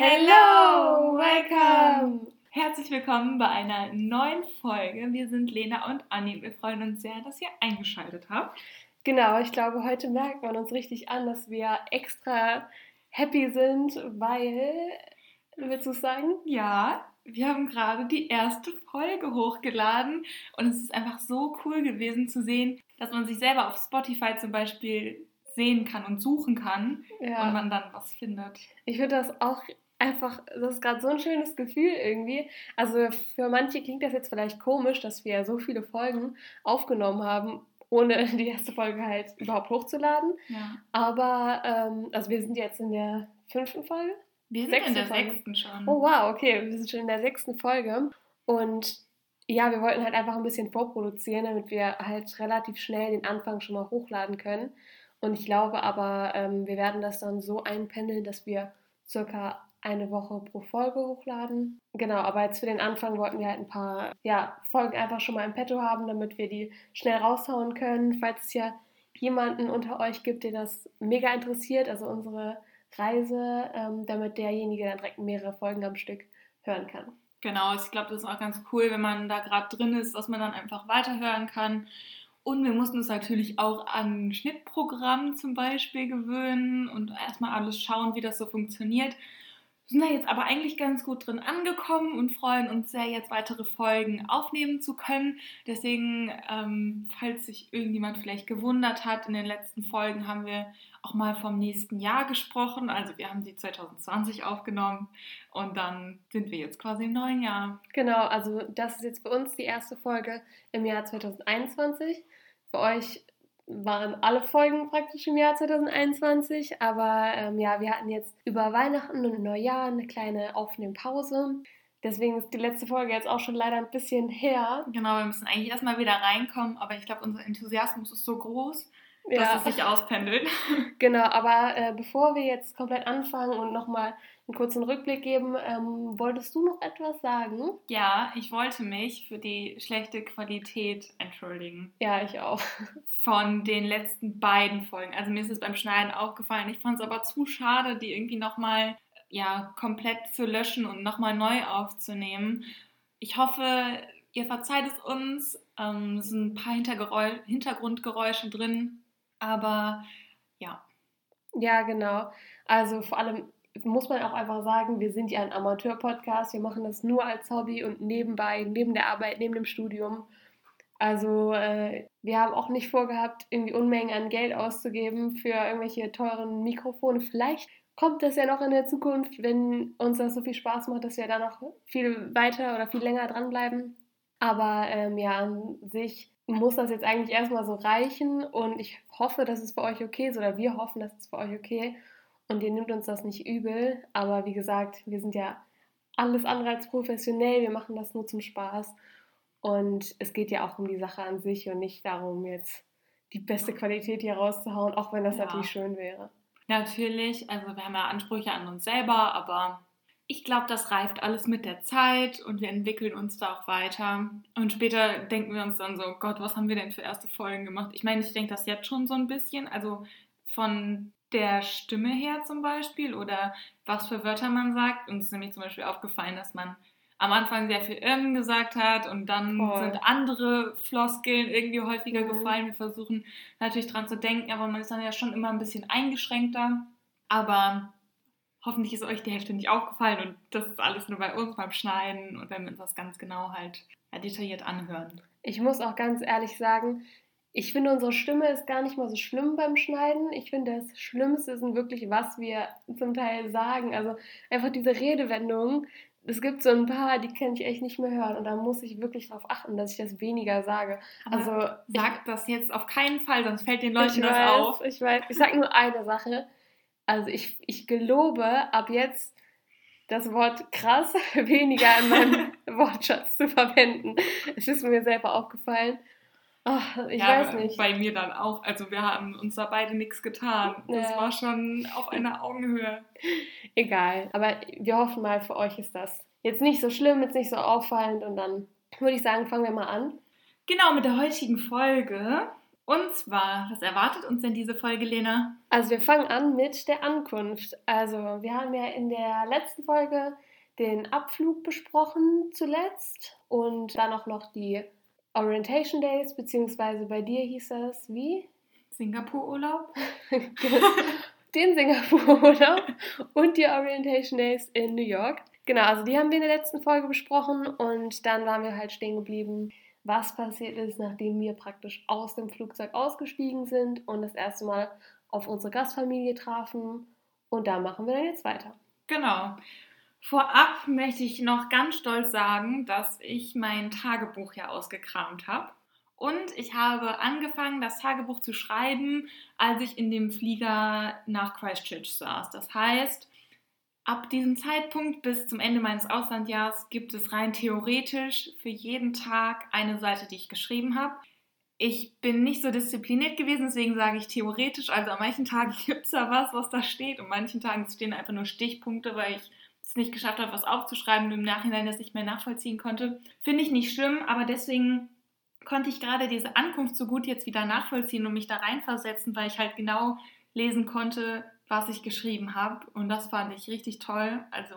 Hello, welcome! Herzlich willkommen bei einer neuen Folge. Wir sind Lena und Anni. Wir freuen uns sehr, dass ihr eingeschaltet habt. Genau, ich glaube, heute merkt man uns richtig an, dass wir extra happy sind, weil, willst du sagen? Ja, wir haben gerade die erste Folge hochgeladen und es ist einfach so cool gewesen zu sehen, dass man sich selber auf Spotify zum Beispiel sehen kann und suchen kann ja. und man dann was findet. Ich finde das auch einfach, das ist gerade so ein schönes Gefühl irgendwie. Also für manche klingt das jetzt vielleicht komisch, dass wir so viele Folgen aufgenommen haben, ohne die erste Folge halt überhaupt hochzuladen. Ja. Aber, ähm, also wir sind jetzt in der fünften Folge. Wir sind sechsten in der Folge. sechsten schon. Oh wow, okay, wir sind schon in der sechsten Folge. Und ja, wir wollten halt einfach ein bisschen vorproduzieren, damit wir halt relativ schnell den Anfang schon mal hochladen können. Und ich glaube aber, ähm, wir werden das dann so einpendeln, dass wir circa eine Woche pro Folge hochladen. Genau, aber jetzt für den Anfang wollten wir halt ein paar ja, Folgen einfach schon mal im Petto haben, damit wir die schnell raushauen können. Falls es ja jemanden unter euch gibt, der das mega interessiert, also unsere Reise, ähm, damit derjenige dann direkt mehrere Folgen am Stück hören kann. Genau, ich glaube, das ist auch ganz cool, wenn man da gerade drin ist, dass man dann einfach weiterhören kann. Und wir mussten uns natürlich auch an Schnittprogramm zum Beispiel gewöhnen und erstmal alles schauen, wie das so funktioniert sind da jetzt aber eigentlich ganz gut drin angekommen und freuen uns sehr, jetzt weitere Folgen aufnehmen zu können. Deswegen, ähm, falls sich irgendjemand vielleicht gewundert hat, in den letzten Folgen haben wir auch mal vom nächsten Jahr gesprochen. Also wir haben sie 2020 aufgenommen und dann sind wir jetzt quasi im neuen Jahr. Genau, also das ist jetzt für uns die erste Folge im Jahr 2021. Für euch waren alle Folgen praktisch im Jahr 2021, aber ähm, ja, wir hatten jetzt über Weihnachten und Neujahr eine kleine Aufnehmpause. Deswegen ist die letzte Folge jetzt auch schon leider ein bisschen her. Genau, wir müssen eigentlich erstmal wieder reinkommen, aber ich glaube, unser Enthusiasmus ist so groß, dass ja. es sich auspendelt. Genau, aber äh, bevor wir jetzt komplett anfangen und nochmal einen kurzen Rückblick geben, ähm, wolltest du noch etwas sagen? Ja, ich wollte mich für die schlechte Qualität entschuldigen. Ja, ich auch. Von den letzten beiden Folgen. Also mir ist es beim Schneiden aufgefallen. Ich fand es aber zu schade, die irgendwie nochmal ja, komplett zu löschen und nochmal neu aufzunehmen. Ich hoffe, ihr verzeiht es uns. Ähm, es sind ein paar Hintergrundgeräusche drin, aber ja. Ja, genau. Also vor allem muss man auch einfach sagen, wir sind ja ein Amateur-Podcast. Wir machen das nur als Hobby und nebenbei, neben der Arbeit, neben dem Studium. Also äh, wir haben auch nicht vorgehabt, irgendwie Unmengen an Geld auszugeben für irgendwelche teuren Mikrofone. Vielleicht kommt das ja noch in der Zukunft, wenn uns das so viel Spaß macht, dass wir da noch viel weiter oder viel länger dranbleiben. Aber ähm, ja, an sich muss das jetzt eigentlich erstmal so reichen und ich hoffe, dass es für euch okay ist oder wir hoffen, dass es für euch okay und ihr nimmt uns das nicht übel. Aber wie gesagt, wir sind ja alles andere als professionell, wir machen das nur zum Spaß und es geht ja auch um die Sache an sich und nicht darum, jetzt die beste Qualität hier rauszuhauen, auch wenn das ja. natürlich schön wäre. Natürlich, also wir haben ja Ansprüche an uns selber, aber ich glaube, das reift alles mit der Zeit und wir entwickeln uns da auch weiter. Und später denken wir uns dann so, Gott, was haben wir denn für erste Folgen gemacht? Ich meine, ich denke das jetzt schon so ein bisschen, also von der Stimme her zum Beispiel oder was für Wörter man sagt. Uns ist nämlich zum Beispiel aufgefallen, dass man am Anfang sehr viel ähm gesagt hat und dann Voll. sind andere Floskeln irgendwie häufiger mhm. gefallen. Wir versuchen natürlich dran zu denken, aber man ist dann ja schon immer ein bisschen eingeschränkter. Aber hoffentlich ist euch die Hälfte nicht aufgefallen und das ist alles nur bei uns beim Schneiden und wenn wir uns das ganz genau halt detailliert anhören. Ich muss auch ganz ehrlich sagen, ich finde, unsere Stimme ist gar nicht mal so schlimm beim Schneiden. Ich finde, das Schlimmste sind wirklich, was wir zum Teil sagen. Also einfach diese Redewendungen. Es gibt so ein paar, die kann ich echt nicht mehr hören. Und da muss ich wirklich darauf achten, dass ich das weniger sage. Aber also sagt das jetzt auf keinen Fall, sonst fällt den Leuten das weiß, auf. Ich weiß, ich sage nur eine Sache. Also ich, ich gelobe, ab jetzt das Wort krass weniger in meinem Wortschatz zu verwenden. Es ist mir selber aufgefallen. Ach, ich ja, weiß nicht. Bei mir dann auch. Also wir haben uns da beide nichts getan. Das ja. war schon auf einer Augenhöhe. Egal. Aber wir hoffen mal, für euch ist das jetzt nicht so schlimm, jetzt nicht so auffallend. Und dann würde ich sagen, fangen wir mal an. Genau, mit der heutigen Folge. Und zwar, was erwartet uns denn diese Folge, Lena? Also wir fangen an mit der Ankunft. Also wir haben ja in der letzten Folge den Abflug besprochen zuletzt und dann auch noch die Orientation Days, beziehungsweise bei dir hieß es wie? Singapur-Urlaub. den Singapur-Urlaub und die Orientation Days in New York. Genau, also die haben wir in der letzten Folge besprochen und dann waren wir halt stehen geblieben, was passiert ist, nachdem wir praktisch aus dem Flugzeug ausgestiegen sind und das erste Mal auf unsere Gastfamilie trafen. Und da machen wir dann jetzt weiter. Genau. Vorab möchte ich noch ganz stolz sagen, dass ich mein Tagebuch ja ausgekramt habe. Und ich habe angefangen, das Tagebuch zu schreiben, als ich in dem Flieger nach Christchurch saß. Das heißt, ab diesem Zeitpunkt bis zum Ende meines Auslandjahres gibt es rein theoretisch für jeden Tag eine Seite, die ich geschrieben habe. Ich bin nicht so diszipliniert gewesen, deswegen sage ich theoretisch. Also an manchen Tagen gibt es da was, was da steht. Und manchen Tagen stehen einfach nur Stichpunkte, weil ich es nicht geschafft habe, was aufzuschreiben und im Nachhinein das nicht mehr nachvollziehen konnte. Finde ich nicht schlimm, aber deswegen konnte ich gerade diese Ankunft so gut jetzt wieder nachvollziehen und mich da reinversetzen, weil ich halt genau lesen konnte, was ich geschrieben habe. Und das fand ich richtig toll. Also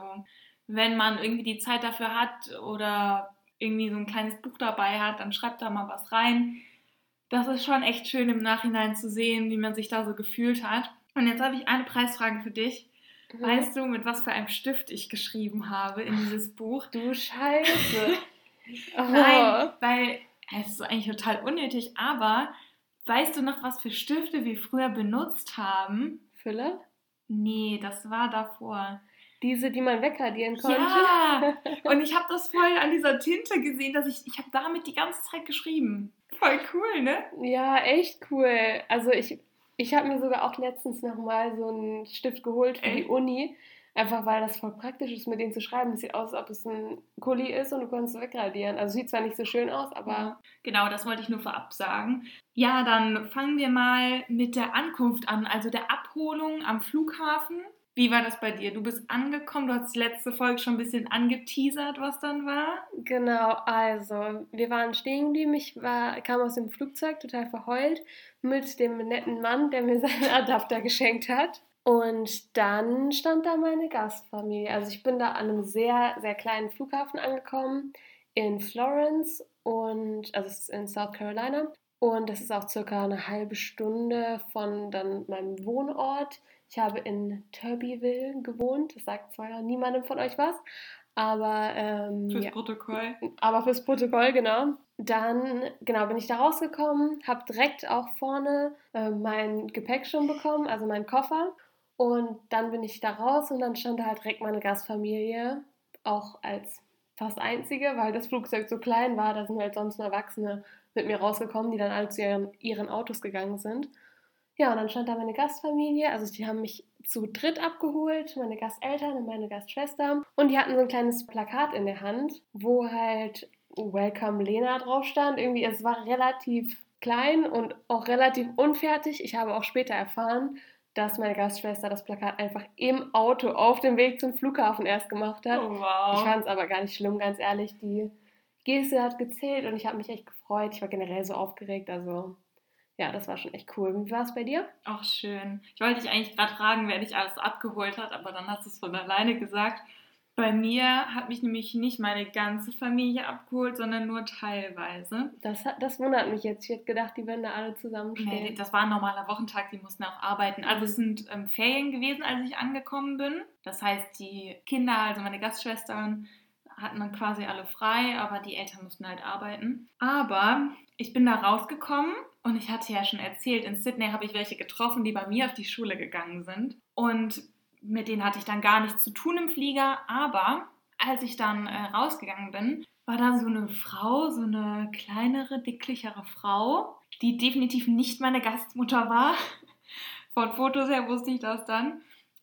wenn man irgendwie die Zeit dafür hat oder irgendwie so ein kleines Buch dabei hat, dann schreibt da mal was rein. Das ist schon echt schön im Nachhinein zu sehen, wie man sich da so gefühlt hat. Und jetzt habe ich eine Preisfrage für dich. Mhm. Weißt du, mit was für einem Stift ich geschrieben habe in dieses Buch? Du Scheiße. oh. Nein, weil es ist eigentlich total unnötig, aber weißt du noch, was für Stifte wir früher benutzt haben? Fülle? Nee, das war davor. Diese, die man wegradieren konnte. Ja, und ich habe das voll an dieser Tinte gesehen, dass ich, ich habe damit die ganze Zeit geschrieben. Voll cool, ne? Ja, echt cool. Also ich, ich habe mir sogar auch letztens nochmal so einen Stift geholt für echt? die Uni. Einfach weil das voll praktisch ist, mit denen zu schreiben. Es sieht aus, als ob es ein Kuli ist und du kannst es wegradieren. Also sieht zwar nicht so schön aus, aber. Genau, das wollte ich nur vorab sagen. Ja, dann fangen wir mal mit der Ankunft an, also der Abholung am Flughafen. Wie war das bei dir? Du bist angekommen, du hast letzte Folge schon ein bisschen angeteasert, was dann war. Genau, also wir waren stehen geblieben. Ich war, kam aus dem Flugzeug total verheult mit dem netten Mann, der mir seinen Adapter geschenkt hat. Und dann stand da meine Gastfamilie. Also ich bin da an einem sehr, sehr kleinen Flughafen angekommen in Florence und also es ist in South Carolina. Und das ist auch circa eine halbe Stunde von dann meinem Wohnort. Ich habe in Turbyville gewohnt. Das sagt zwar niemandem von euch was, aber ähm, fürs ja. Protokoll. Aber fürs Protokoll, genau. Dann genau bin ich da rausgekommen, habe direkt auch vorne äh, mein Gepäck schon bekommen, also meinen Koffer und dann bin ich da raus und dann stand da halt direkt meine Gastfamilie, auch als fast einzige, weil das Flugzeug so klein war. Da sind halt sonst nur Erwachsene mit mir rausgekommen, die dann alle zu ihren, ihren Autos gegangen sind. Ja, und dann stand da meine Gastfamilie, also die haben mich zu dritt abgeholt, meine Gasteltern und meine Gastschwester. Und die hatten so ein kleines Plakat in der Hand, wo halt Welcome Lena drauf stand. Irgendwie, es war relativ klein und auch relativ unfertig. Ich habe auch später erfahren, dass meine Gastschwester das Plakat einfach im Auto auf dem Weg zum Flughafen erst gemacht hat. Oh, wow. Ich fand es aber gar nicht schlimm, ganz ehrlich. Die Geste hat gezählt und ich habe mich echt gefreut. Ich war generell so aufgeregt. Also ja, das war schon echt cool. Wie war es bei dir? Ach, schön. Ich wollte dich eigentlich gerade fragen, wer dich alles abgeholt hat, aber dann hast du es von alleine gesagt. Bei mir hat mich nämlich nicht meine ganze Familie abgeholt, sondern nur teilweise. Das, das wundert mich jetzt. Ich hätte gedacht, die würden da alle zusammenstehen. Nee, das war ein normaler Wochentag, die mussten auch arbeiten. Also es sind ähm, Ferien gewesen, als ich angekommen bin. Das heißt, die Kinder, also meine Gastschwestern, hatten dann quasi alle frei, aber die Eltern mussten halt arbeiten. Aber ich bin da rausgekommen und ich hatte ja schon erzählt, in Sydney habe ich welche getroffen, die bei mir auf die Schule gegangen sind. Und mit denen hatte ich dann gar nichts zu tun im Flieger, aber als ich dann äh, rausgegangen bin, war da so eine Frau, so eine kleinere, dicklichere Frau, die definitiv nicht meine Gastmutter war. Von Fotos her wusste ich das dann.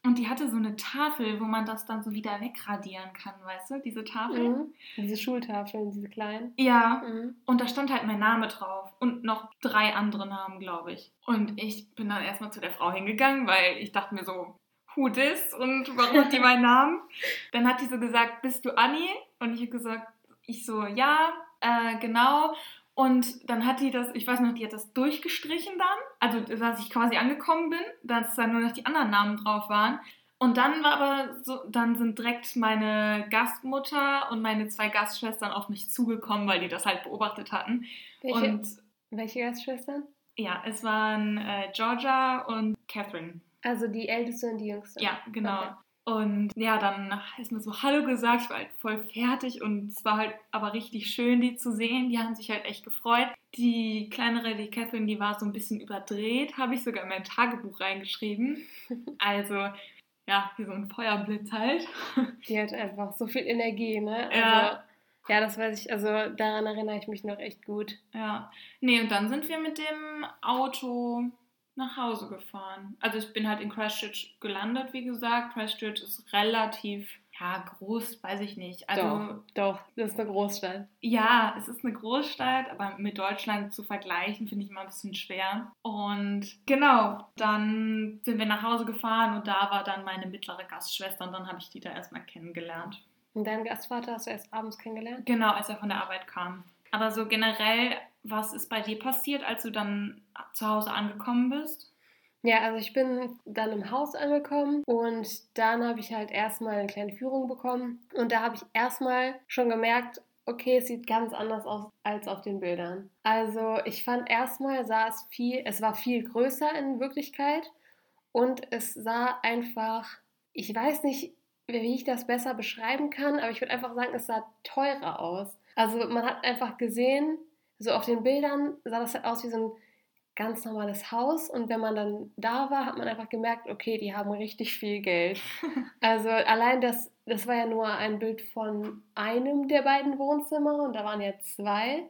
Und die hatte so eine Tafel, wo man das dann so wieder wegradieren kann, weißt du, diese Tafel? Mhm. Diese Schultafeln, diese kleinen. Ja. Mhm. Und da stand halt mein Name drauf und noch drei andere Namen, glaube ich. Und ich bin dann erstmal zu der Frau hingegangen, weil ich dachte mir so, who this und warum hat die meinen Namen? Dann hat die so gesagt, bist du Anni? Und ich habe gesagt, ich so, ja, äh, genau. Und dann hat die das, ich weiß noch, die hat das durchgestrichen dann, also dass ich quasi angekommen bin, dass dann nur noch die anderen Namen drauf waren. Und dann war aber so, dann sind direkt meine Gastmutter und meine zwei Gastschwestern auf mich zugekommen, weil die das halt beobachtet hatten. Welche, Und welche Gastschwestern? ja, es waren äh, Georgia und Catherine. Also die älteste und die jüngste. Ja, genau. Okay. Und ja, dann ist mir so Hallo gesagt, ich war halt voll fertig und es war halt aber richtig schön, die zu sehen. Die haben sich halt echt gefreut. Die kleinere, die Catherine, die war so ein bisschen überdreht, habe ich sogar in mein Tagebuch reingeschrieben. Also, ja, wie so ein Feuerblitz halt. Die hat einfach so viel Energie, ne? Also, Ja. ja, das weiß ich, also daran erinnere ich mich noch echt gut. Ja. Nee, und dann sind wir mit dem Auto nach Hause gefahren. Also ich bin halt in Christchurch gelandet, wie gesagt. Christchurch ist relativ, ja, groß, weiß ich nicht. Also doch, doch, das ist eine Großstadt. Ja, es ist eine Großstadt, aber mit Deutschland zu vergleichen, finde ich immer ein bisschen schwer. Und genau, dann sind wir nach Hause gefahren und da war dann meine mittlere Gastschwester und dann habe ich die da erstmal kennengelernt. Und deinen Gastvater hast du erst abends kennengelernt? Genau, als er von der Arbeit kam. Aber so generell, was ist bei dir passiert, als du dann zu Hause angekommen bist? Ja, also ich bin dann im Haus angekommen und dann habe ich halt erstmal eine kleine Führung bekommen und da habe ich erstmal schon gemerkt, okay, es sieht ganz anders aus als auf den Bildern. Also ich fand erstmal sah es viel, es war viel größer in Wirklichkeit und es sah einfach, ich weiß nicht, wie ich das besser beschreiben kann, aber ich würde einfach sagen, es sah teurer aus. Also man hat einfach gesehen, so auf den Bildern sah das halt aus wie so ein ganz normales Haus und wenn man dann da war, hat man einfach gemerkt, okay, die haben richtig viel Geld. Also allein das, das war ja nur ein Bild von einem der beiden Wohnzimmer und da waren ja zwei.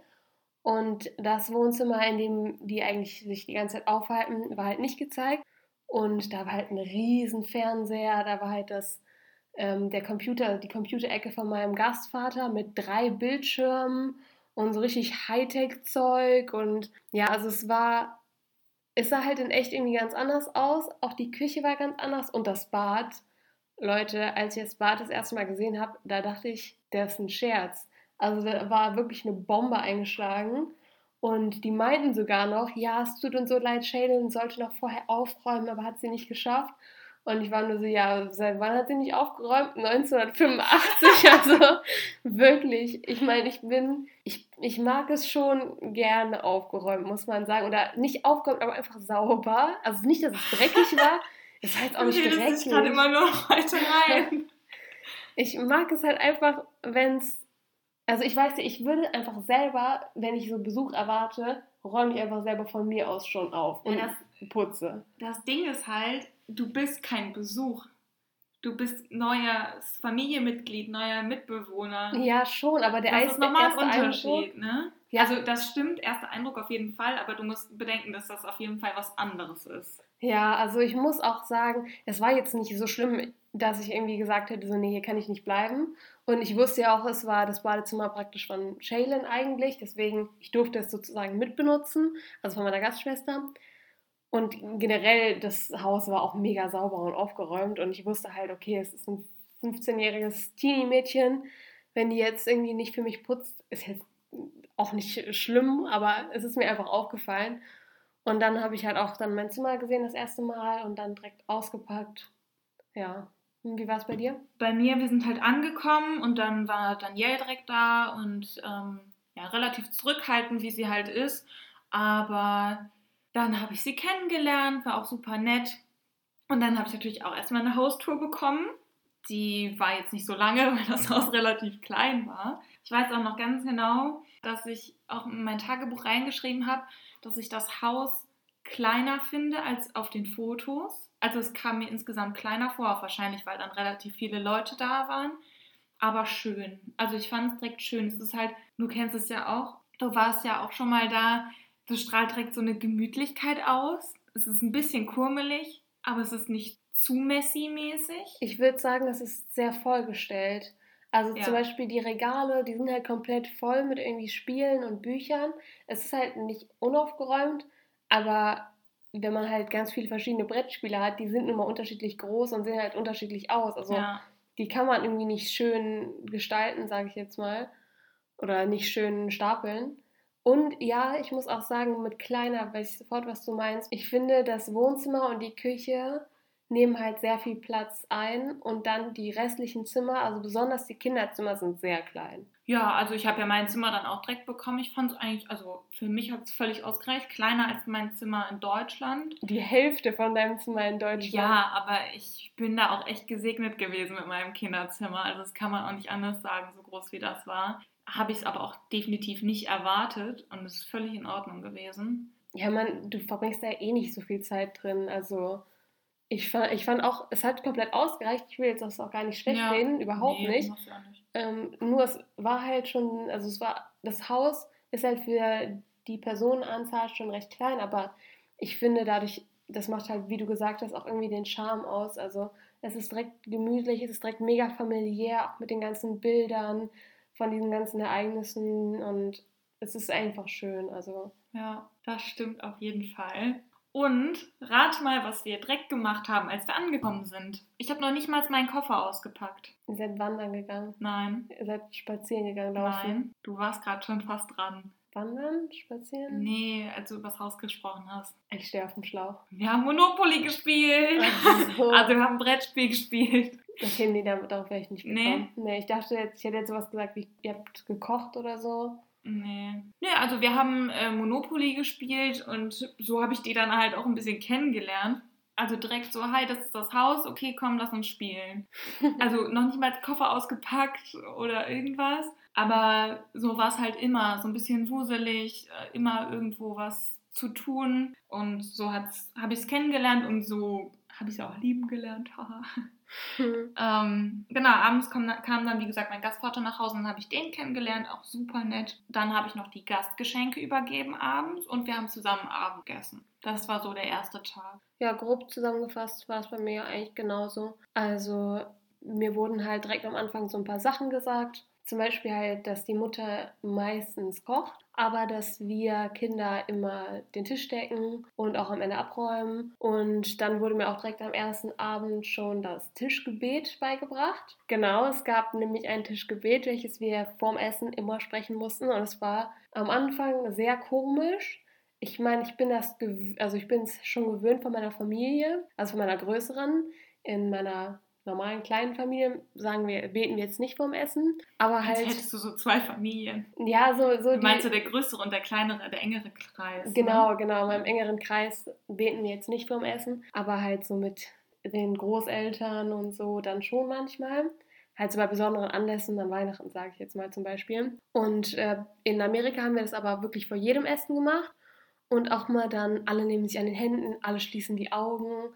Und das Wohnzimmer, in dem die eigentlich sich die ganze Zeit aufhalten, war halt nicht gezeigt. Und da war halt ein riesen Fernseher, da war halt das, ähm, der Computer, die Computerecke von meinem Gastvater mit drei Bildschirmen und so richtig Hightech-Zeug. Und ja, also es war, es sah halt in echt irgendwie ganz anders aus. Auch die Küche war ganz anders und das Bad. Leute, als ich das Bad das erste Mal gesehen habe, da dachte ich, der ist ein Scherz. Also da war wirklich eine Bombe eingeschlagen. Und die meinten sogar noch, ja, es tut uns so leid, Shaylin sollte noch vorher aufräumen, aber hat sie nicht geschafft. Und ich war nur so, ja, seit wann hat sie nicht aufgeräumt? 1985, also wirklich. Ich meine, ich bin, ich, ich mag es schon gerne aufgeräumt, muss man sagen. Oder nicht aufgeräumt, aber einfach sauber. Also nicht, dass es dreckig war. Es war jetzt auch nicht das dreckig. ist gerade immer nur noch weiter rein. Ich mag es halt einfach, wenn es. Also ich weiß nicht, ich würde einfach selber, wenn ich so Besuch erwarte, räume ich einfach selber von mir aus schon auf und Ja, putze. Das Ding ist halt, du bist kein Besuch. Du bist neues Familienmitglied, neuer Mitbewohner. Ja, schon, aber der das ist nochmal ein erste Eindruck- Unterschied, ne? Ja. Also das stimmt, erster Eindruck auf jeden Fall, aber du musst bedenken, dass das auf jeden Fall was anderes ist. Ja, also ich muss auch sagen, es war jetzt nicht so schlimm, dass ich irgendwie gesagt hätte, so, nee, hier kann ich nicht bleiben. Und ich wusste ja auch, es war das Badezimmer praktisch von Shaylin eigentlich, deswegen, ich durfte es sozusagen mitbenutzen, also von meiner Gastschwester. Und generell, das Haus war auch mega sauber und aufgeräumt und ich wusste halt, okay, es ist ein 15-jähriges Teenie-Mädchen. Wenn die jetzt irgendwie nicht für mich putzt, ist jetzt auch nicht schlimm, aber es ist mir einfach aufgefallen. Und dann habe ich halt auch dann mein Zimmer gesehen das erste Mal und dann direkt ausgepackt. Ja. Und wie war es bei dir? Bei mir, wir sind halt angekommen und dann war Danielle direkt da und ähm, ja, relativ zurückhaltend, wie sie halt ist. Aber dann habe ich sie kennengelernt, war auch super nett. Und dann habe ich natürlich auch erstmal eine Haustour bekommen. Die war jetzt nicht so lange, weil das Haus relativ klein war. Ich weiß auch noch ganz genau, dass ich auch in mein Tagebuch reingeschrieben habe, dass ich das Haus kleiner finde als auf den Fotos. Also es kam mir insgesamt kleiner vor, wahrscheinlich, weil dann relativ viele Leute da waren. Aber schön. Also ich fand es direkt schön. Es ist halt, du kennst es ja auch, du warst ja auch schon mal da. Das strahlt direkt so eine Gemütlichkeit aus. Es ist ein bisschen kurmelig, aber es ist nicht zu messy-mäßig. Ich würde sagen, es ist sehr vollgestellt. Also Ja. zum Beispiel die Regale, die sind halt komplett voll mit irgendwie Spielen und Büchern. Es ist halt nicht unaufgeräumt, aber wenn man halt ganz viele verschiedene Brettspiele hat, die sind nun mal unterschiedlich groß und sehen halt unterschiedlich aus. Also ja. die kann man irgendwie nicht schön gestalten, sage ich jetzt mal. Oder nicht schön stapeln. Und ja, ich muss auch sagen, mit kleiner weiß ich sofort, was du meinst. Ich finde, das Wohnzimmer und die Küche nehmen halt sehr viel Platz ein und dann die restlichen Zimmer, also besonders die Kinderzimmer, sind sehr klein. Ja, also ich habe ja mein Zimmer dann auch direkt bekommen. Ich fand es eigentlich, also für mich hat es völlig ausgereicht. Kleiner als mein Zimmer in Deutschland. Die Hälfte von deinem Zimmer in Deutschland. Ja, aber ich bin da auch echt gesegnet gewesen mit meinem Kinderzimmer. Also das kann man auch nicht anders sagen, so groß wie das war. Habe ich es aber auch definitiv nicht erwartet und es ist völlig in Ordnung gewesen. Ja, man, du verbringst da eh nicht so viel Zeit drin. Also ich fand, ich fand auch, es hat komplett ausgereicht. Ich will jetzt das auch gar nicht schlecht ja, reden, überhaupt nee, nicht. Ja nicht. Ähm, nur es war halt schon, also es war, das Haus ist halt für die Personenanzahl schon recht klein, aber ich finde dadurch, das macht halt, wie du gesagt hast, auch irgendwie den Charme aus. Also es ist direkt gemütlich, es ist direkt mega familiär, auch mit den ganzen Bildern von diesen ganzen Ereignissen und es ist einfach schön. Also ja, das stimmt auf jeden Fall. Und rat mal, was wir direkt gemacht haben, als wir angekommen sind. Ich habe noch nicht mal meinen Koffer ausgepackt. Ihr seid wandern gegangen? Nein. Ihr seid spazieren gegangen, laufen? Nein, du warst gerade schon fast dran. Wandern? Spazieren? Nee, als du übers Haus gesprochen hast. Ich stehe auf dem Schlauch. Wir haben Monopoly gespielt. So. Also wir haben Brettspiel gespielt. Okay, nee, darauf wäre ich nicht gekommen. Nee. nee, ich dachte jetzt, ich hätte jetzt sowas gesagt, wie ihr habt gekocht oder so. Nee. Nee, also wir haben äh, Monopoly gespielt und so habe ich die dann halt auch ein bisschen kennengelernt. Also direkt so, hi, das ist das Haus, okay, komm, lass uns spielen. Also noch nicht mal Koffer ausgepackt oder irgendwas. Aber so war es halt immer, so ein bisschen wuselig, äh, immer irgendwo was zu tun. Und so habe ich es kennengelernt und so habe ich es auch lieben gelernt. Haha. Hm. Ähm, genau, abends kam, kam, dann, wie gesagt, mein Gastvater nach Hause und dann habe ich den kennengelernt, auch super nett. Dann habe ich noch die Gastgeschenke übergeben abends und wir haben zusammen Abend gegessen. Das war so der erste Tag. Ja, grob zusammengefasst war es bei mir eigentlich genauso. Also, mir wurden halt direkt am Anfang so ein paar Sachen gesagt. Zum Beispiel halt, dass die Mutter meistens kocht, aber dass wir Kinder immer den Tisch decken und auch am Ende abräumen. Und dann wurde mir auch direkt am ersten Abend schon das Tischgebet beigebracht. Genau, es gab nämlich ein Tischgebet, welches wir vorm Essen immer sprechen mussten. Und es war am Anfang sehr komisch. Ich meine, ich bin das, also ich bin es schon gewöhnt von meiner Familie, also von meiner größeren. In meiner normalen kleinen Familien sagen wir, beten wir jetzt nicht vorm Essen, aber halt. Als hättest du so zwei Familien. Ja, so. so du meinst du der größere und der kleinere, der engere Kreis? Ne? Genau, ne? genau. In meinem engeren Kreis beten wir jetzt nicht vorm Essen, aber halt so mit den Großeltern und so dann schon manchmal. Halt so bei besonderen Anlässen, an Weihnachten sage ich jetzt mal zum Beispiel. Und äh, in Amerika haben wir das aber wirklich vor jedem Essen gemacht. Und auch mal dann, alle nehmen sich an den Händen, alle schließen die Augen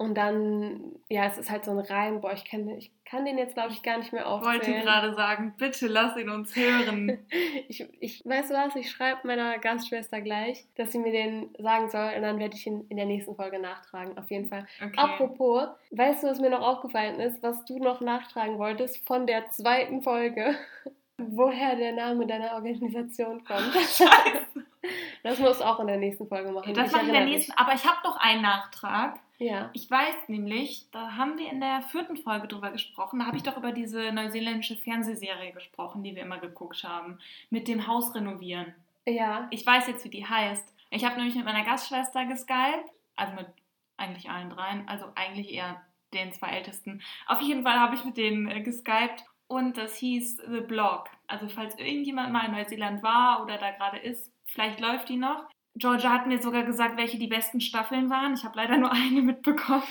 und dann, ja, es ist halt so ein Reim, boah, ich kann, ich kann den jetzt, glaube ich, gar nicht mehr aufzählen. Ich wollte gerade sagen, bitte lass ihn uns hören. ich, ich weiß was, ich schreibe meiner Gastschwester gleich, dass sie mir den sagen soll und dann werde ich ihn in der nächsten Folge nachtragen, auf jeden Fall. Okay. Apropos, weißt du, was mir noch aufgefallen ist, was du noch nachtragen wolltest von der zweiten Folge? Woher der Name deiner Organisation kommt. Scheiße. Das musst du auch in der nächsten Folge machen. Das mache ich in der nächsten, aber ich habe noch einen Nachtrag. Ja. Ich weiß nämlich, da haben wir in der vierten Folge drüber gesprochen. Da habe ich doch über diese neuseeländische Fernsehserie gesprochen, die wir immer geguckt haben. Mit dem Haus renovieren. Ja. Ich weiß jetzt, wie die heißt. Ich habe nämlich mit meiner Gastschwester geskypt. Also mit eigentlich allen dreien. Also eigentlich eher den zwei Ältesten. Auf jeden Fall habe ich mit denen äh, geskypt. Und das hieß The Blog. Also falls irgendjemand mal in Neuseeland war oder da gerade ist, vielleicht läuft die noch. Georgia hat mir sogar gesagt, welche die besten Staffeln waren. Ich habe leider nur eine mitbekommen.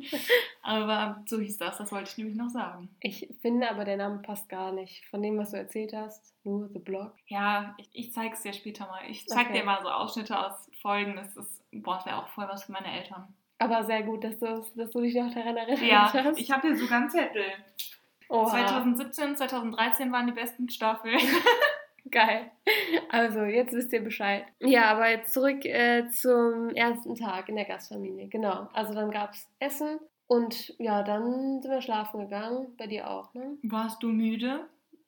aber so hieß das, das wollte ich nämlich noch sagen. Ich finde aber, der Name passt gar nicht. Von dem, was du erzählt hast, nur The Blog. Ja, ich, ich zeige es dir später mal. Ich zeige okay. dir mal so Ausschnitte aus Folgen. Das ist, boah, das wäre auch voll was für meine Eltern. Aber sehr gut, dass du, dass du dich noch daran erinnerst. Ja, hast. ich habe hier sogar einen Zettel. Oha. 2017, 2013 waren die besten Staffeln. Geil. Also, jetzt wisst ihr Bescheid. Ja, aber jetzt zurück äh, zum ersten Tag in der Gastfamilie. Genau. Also, dann gab es Essen und ja, dann sind wir schlafen gegangen. Bei dir auch, ne? Warst du müde?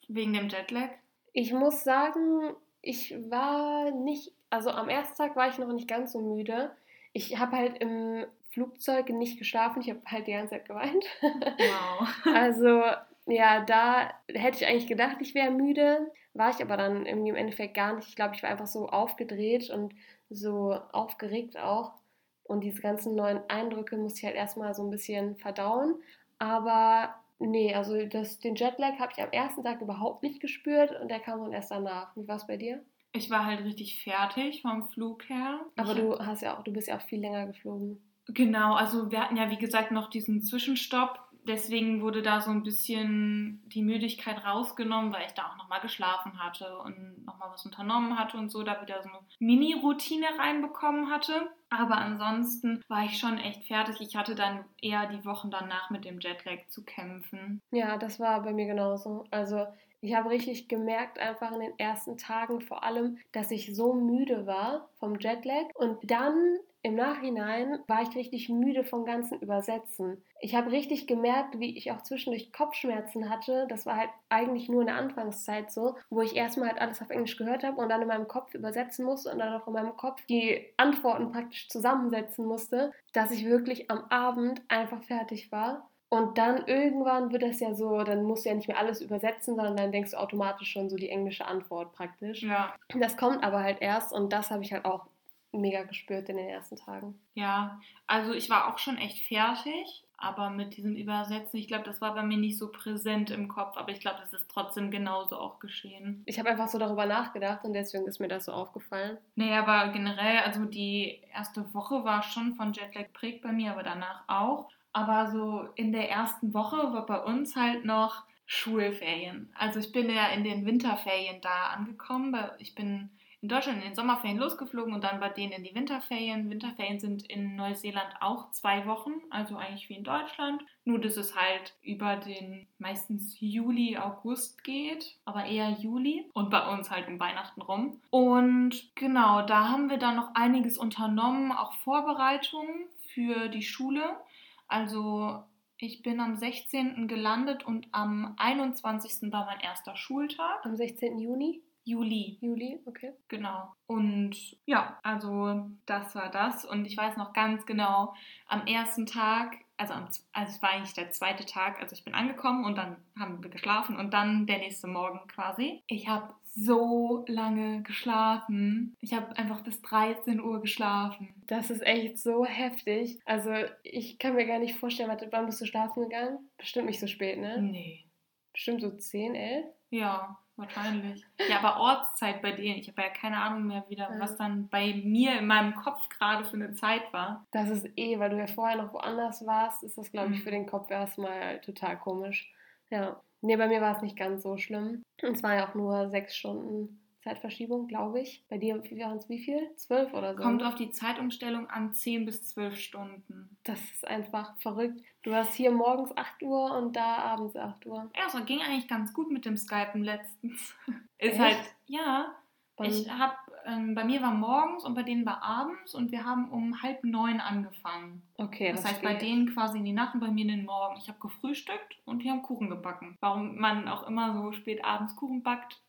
Wegen dem Jetlag? Ich muss sagen, ich war nicht. Also, am ersten Tag war ich noch nicht ganz so müde. Ich habe halt im Flugzeug nicht geschlafen. Ich habe halt die ganze Zeit geweint. Wow. also, Ja, da hätte ich eigentlich gedacht, ich wäre müde. War ich aber dann irgendwie im Endeffekt gar nicht. Ich glaube, ich war einfach so aufgedreht und so aufgeregt auch. Und diese ganzen neuen Eindrücke musste ich halt erstmal so ein bisschen verdauen. Aber nee, also das, den Jetlag habe ich am ersten Tag überhaupt nicht gespürt und der kam dann erst danach. Wie war es bei dir? Ich war halt richtig fertig vom Flug her. Aber ich du hast ja auch, du bist ja auch viel länger geflogen. Genau, also wir hatten ja wie gesagt noch diesen Zwischenstopp. Deswegen wurde da so ein bisschen die Müdigkeit rausgenommen, weil ich da auch nochmal geschlafen hatte und nochmal was unternommen hatte und so, da wieder so eine Mini-Routine reinbekommen hatte. Aber ansonsten war ich schon echt fertig. Ich hatte dann eher die Wochen danach mit dem Jetlag zu kämpfen. Ja, das war bei mir genauso. Also ich habe richtig gemerkt, einfach in den ersten Tagen vor allem, dass ich so müde war vom Jetlag. Und dann im Nachhinein war ich richtig müde vom ganzen Übersetzen. Ich habe richtig gemerkt, wie ich auch zwischendurch Kopfschmerzen hatte. Das war halt eigentlich nur in der Anfangszeit so, wo ich erstmal halt alles auf Englisch gehört habe und dann in meinem Kopf übersetzen musste und dann auch in meinem Kopf die Antworten praktisch zusammensetzen musste, dass ich wirklich am Abend einfach fertig war. Und dann irgendwann wird das ja so, dann musst du ja nicht mehr alles übersetzen, sondern dann denkst du automatisch schon so die englische Antwort praktisch. Ja. Das kommt aber halt erst und das habe ich halt auch mega gespürt in den ersten Tagen. Ja, also ich war auch schon echt fertig, aber mit diesem Übersetzen, ich glaube, das war bei mir nicht so präsent im Kopf, aber ich glaube, das ist trotzdem genauso auch geschehen. Ich habe einfach so darüber nachgedacht und deswegen ist mir das so aufgefallen. Naja, aber generell, also die erste Woche war schon von Jetlag prägt bei mir, aber danach auch. Aber so in der ersten Woche war bei uns halt noch Schulferien. Also ich bin ja in den Winterferien da angekommen. Ich bin in Deutschland in den Sommerferien losgeflogen und dann bei denen in die Winterferien. Winterferien sind in Neuseeland auch zwei Wochen, also eigentlich wie in Deutschland. Nur, dass es halt über den meistens Juli, August geht, aber eher Juli und bei uns halt um Weihnachten rum. Und genau, da haben wir dann noch einiges unternommen, auch Vorbereitungen für die Schule. Also ich bin am 16. gelandet und am 21. war mein erster Schultag. Am 16. Juni? Juli. Juli, okay. Genau. Und ja, also das war das. Und ich weiß noch ganz genau, am ersten Tag, also, am, also es war eigentlich der zweite Tag, also ich bin angekommen und dann haben wir geschlafen und dann der nächste Morgen quasi. Ich habe so lange geschlafen. Ich habe einfach bis 13 Uhr geschlafen. Das ist echt so heftig. Also ich kann mir gar nicht vorstellen, warte, wann bist du schlafen gegangen? Bestimmt nicht so spät, ne? Nee. Bestimmt so 10, 11? Ja, wahrscheinlich. Ja, aber Ortszeit bei denen. Ich habe ja keine Ahnung mehr wieder, was dann bei mir in meinem Kopf gerade für eine Zeit war. Das ist eh, weil du ja vorher noch woanders warst, ist das, glaube ich, für den Kopf erstmal total komisch. Ja. Nee, bei mir war es nicht ganz so schlimm. Es waren ja auch nur sechs Stunden Zeitverschiebung, glaube ich. Bei dir waren es wie viel? Zwölf oder so? Kommt auf die Zeitumstellung an, zehn bis zwölf Stunden. Das ist einfach verrückt. Du hast hier morgens 8 Uhr und da abends 8 Uhr. Ja, so ging eigentlich ganz gut mit dem Skypen letztens. Ist Echt? halt, ja. Bei- Ich habe, ähm, bei mir war morgens und bei denen war abends und wir haben um halb neun angefangen. Okay, Das, das, heißt, bei geht. denen quasi in die Nacht und bei mir in den Morgen. Ich habe gefrühstückt und die haben Kuchen gebacken. Warum man auch immer so spät abends Kuchen backt.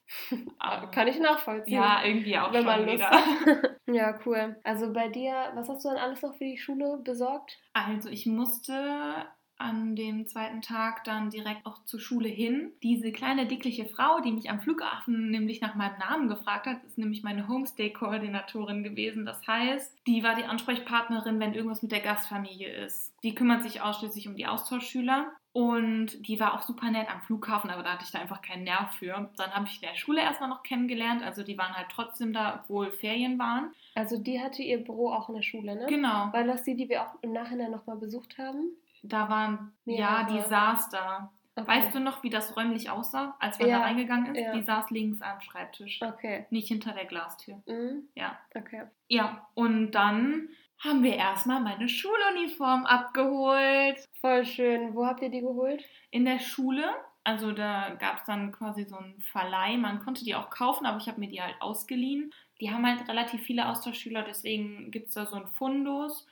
aber- Kann ich nachvollziehen. Ja, irgendwie auch wenn schon man Lust wieder. ja, cool. Also bei dir, was hast du dann alles noch für die Schule besorgt? Also ich musste an dem zweiten Tag dann direkt auch zur Schule hin. Diese kleine dickliche Frau, die mich am Flughafen nämlich nach meinem Namen gefragt hat, ist nämlich meine Homestay-Koordinatorin gewesen. Das heißt, die war die Ansprechpartnerin, wenn irgendwas mit der Gastfamilie ist. Die kümmert sich ausschließlich um die Austauschschüler. Und die war auch super nett am Flughafen, aber da hatte ich da einfach keinen Nerv für. Dann habe ich in der Schule erstmal noch kennengelernt. Also die waren halt trotzdem da, obwohl Ferien waren. Also die hatte ihr Büro auch in der Schule, ne? Genau. War das die, die wir auch im Nachhinein nochmal besucht haben? Da waren, ja, die Mehrere. saß da. Okay. Weißt du noch, wie das räumlich aussah, als man Ja, da reingegangen ist? ja. Die saß links am Schreibtisch, Okay. nicht hinter der Glastür. Mhm. Ja. Okay. Ja, und dann haben wir erstmal meine Schuluniform abgeholt. Voll schön. Wo habt ihr die geholt? In der Schule, also da gab es dann quasi so einen Verleih. Man konnte die auch kaufen, aber ich habe mir die halt ausgeliehen. Die haben halt relativ viele Austauschschüler, deswegen gibt es da so einen Fundus.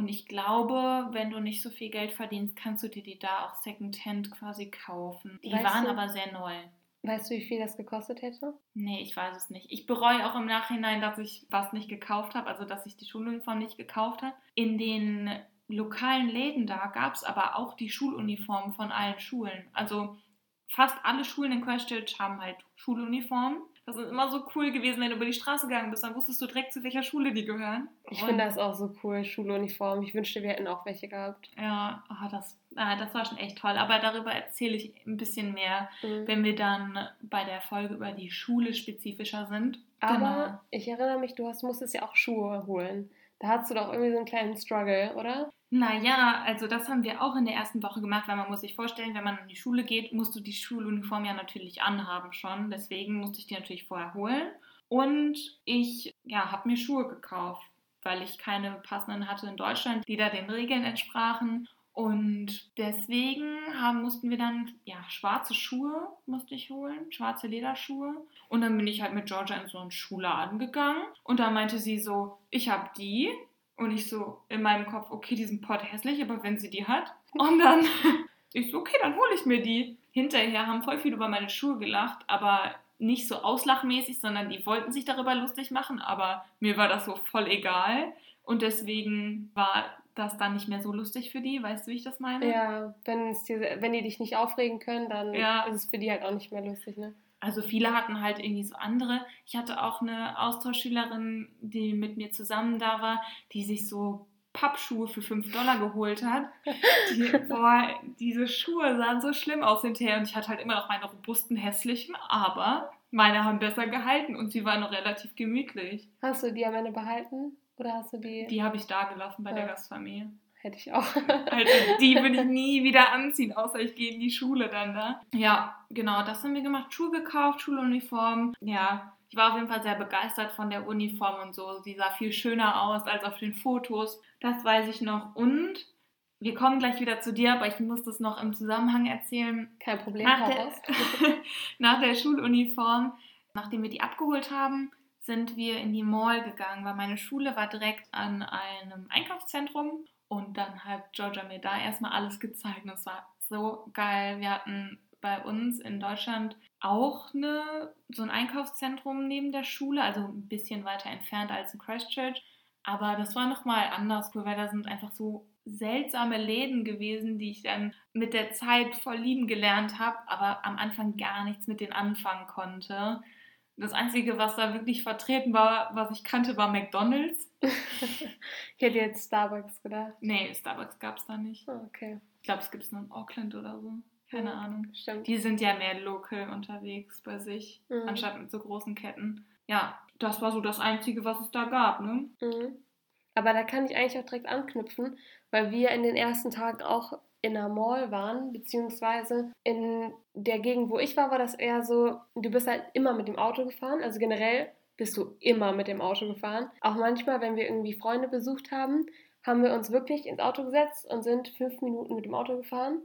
Und ich glaube, wenn du nicht so viel Geld verdienst, kannst du dir die da auch Secondhand quasi kaufen. Die Weißt waren du- aber sehr neu. Weißt du, wie viel das gekostet hätte? Nee, ich weiß es nicht. Ich bereue auch im Nachhinein, dass ich was nicht gekauft habe, also dass ich die Schuluniform nicht gekauft habe. In den lokalen Läden da gab es aber auch die Schuluniformen von allen Schulen. Also fast alle Schulen in Christchurch haben halt Schuluniformen. Das ist immer so cool gewesen, wenn du über die Straße gegangen bist, dann wusstest du direkt, zu welcher Schule die gehören. Ich finde das auch so cool, Schuluniform. Ich wünschte, wir hätten auch welche gehabt. Ja, oh, das, ah, das war schon echt toll. Aber darüber erzähle ich ein bisschen mehr, mhm. wenn wir dann bei der Folge über die Schule spezifischer sind. Aber genau. ich erinnere mich, du hast, musstest ja auch Schuhe holen. Da hattest du doch irgendwie so einen kleinen Struggle, oder? Naja, also das haben wir auch in der ersten Woche gemacht, weil man muss sich vorstellen, wenn man in die Schule geht, musst du die Schuluniform ja natürlich anhaben schon. Deswegen musste ich die natürlich vorher holen. Und ich ja, habe mir Schuhe gekauft, weil ich keine passenden hatte in Deutschland, die da den Regeln entsprachen. Und deswegen haben, mussten wir dann, ja, schwarze Schuhe musste ich holen, schwarze Lederschuhe. Und dann bin ich halt mit Georgia in so einen Schuhladen gegangen. Und da meinte sie so, ich habe die. Und ich so in meinem Kopf, okay, die sind pot hässlich, aber wenn sie die hat. Und dann, ich so, okay, dann hole ich mir die. Hinterher haben voll viel über meine Schuhe gelacht, aber nicht so auslachmäßig, sondern die wollten sich darüber lustig machen, aber mir war das so voll egal. Und deswegen war das dann nicht mehr so lustig für die. Weißt du, wie ich das meine? Ja, wenn, wenn die dich nicht aufregen können, dann ja. ist es für die halt auch nicht mehr lustig, ne? Also viele hatten halt irgendwie so andere. Ich hatte auch eine Austauschschülerin, die mit mir zusammen da war, die sich so Pappschuhe für 5 Dollar geholt hat. Die, boah, diese Schuhe sahen so schlimm aus hinterher und ich hatte halt immer noch meine robusten, hässlichen, aber meine haben besser gehalten und sie waren noch relativ gemütlich. Hast du die am Ende behalten? Oder hast du die? Die habe ich da gelassen bei ja. der Gastfamilie. Hätte ich auch. also die würde ich nie wieder anziehen, außer ich gehe in die Schule dann da. Ja, genau, das haben wir gemacht. Schuhe gekauft, Schuluniform. Ja, ich war auf jeden Fall sehr begeistert von der Uniform und so. Sie sah viel schöner aus als auf den Fotos. Das weiß ich noch. Und wir kommen gleich wieder zu dir, aber ich muss das noch im Zusammenhang erzählen. Kein Problem. Nach, der, nach der Schuluniform, nachdem wir die abgeholt haben, sind wir in die Mall gegangen, weil meine Schule war direkt an einem Einkaufszentrum und dann hat Georgia mir da erstmal alles gezeigt und es war so geil. Wir hatten bei uns in Deutschland auch eine, so ein Einkaufszentrum neben der Schule, also ein bisschen weiter entfernt als in Christchurch. Aber das war nochmal anders, weil da sind einfach so seltsame Läden gewesen, die ich dann mit der Zeit voll lieben gelernt habe, aber am Anfang gar nichts mit denen anfangen konnte. Das Einzige, was da wirklich vertreten war, was ich kannte, war McDonalds. ich hätte jetzt Starbucks gedacht. Nee, Starbucks gab es da nicht. Oh, okay. Ich glaube, es gibt es nur in Auckland oder so. Keine ja, Ahnung. Stimmt. Die sind ja mehr local unterwegs bei sich, mhm. anstatt mit so großen Ketten. Ja, das war so das Einzige, was es da gab, ne? Mhm. Aber da kann ich eigentlich auch direkt anknüpfen, weil wir in den ersten Tagen auch in einer Mall waren, beziehungsweise in der Gegend, wo ich war, war das eher so, du bist halt immer mit dem Auto gefahren, also generell bist du immer mit dem Auto gefahren. Auch manchmal, wenn wir irgendwie Freunde besucht haben, haben wir uns wirklich ins Auto gesetzt und sind fünf Minuten mit dem Auto gefahren.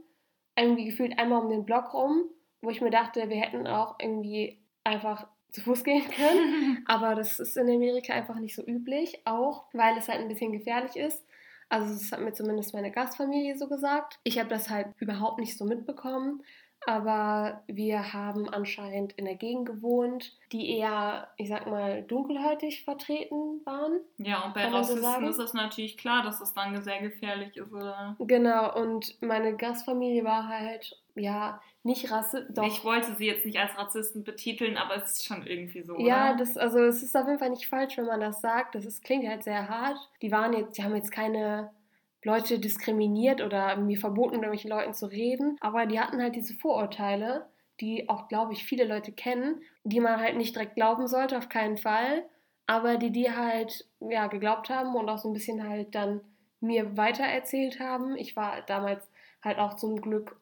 Irgendwie gefühlt einmal um den Block rum, wo ich mir dachte, wir hätten auch irgendwie einfach zu Fuß gehen können. Aber das ist in Amerika einfach nicht so üblich, auch weil es halt ein bisschen gefährlich ist. Also das hat mir zumindest meine Gastfamilie so gesagt. Ich habe das halt überhaupt nicht so mitbekommen. Aber wir haben anscheinend in der Gegend gewohnt, die eher, ich sag mal, dunkelhäutig vertreten waren. Ja, und bei Rassisten so ist es natürlich klar, dass das dann sehr gefährlich ist, oder? Genau, und meine Gastfamilie war halt, ja, nicht rassistisch. Ich wollte sie jetzt nicht als Rassisten betiteln, aber es ist schon irgendwie so. Ja, oder? das, also es ist auf jeden Fall nicht falsch, wenn man das sagt. Das ist, klingt halt sehr hart. Die waren jetzt, die haben jetzt keine Leute diskriminiert oder mir verboten, mit irgendwelchen Leuten zu reden. Aber die hatten halt diese Vorurteile, die auch, glaube ich, viele Leute kennen, die man halt nicht direkt glauben sollte, auf keinen Fall. Aber die die halt, ja, geglaubt haben und auch so ein bisschen halt dann mir weitererzählt haben. Ich war damals halt auch zum Glück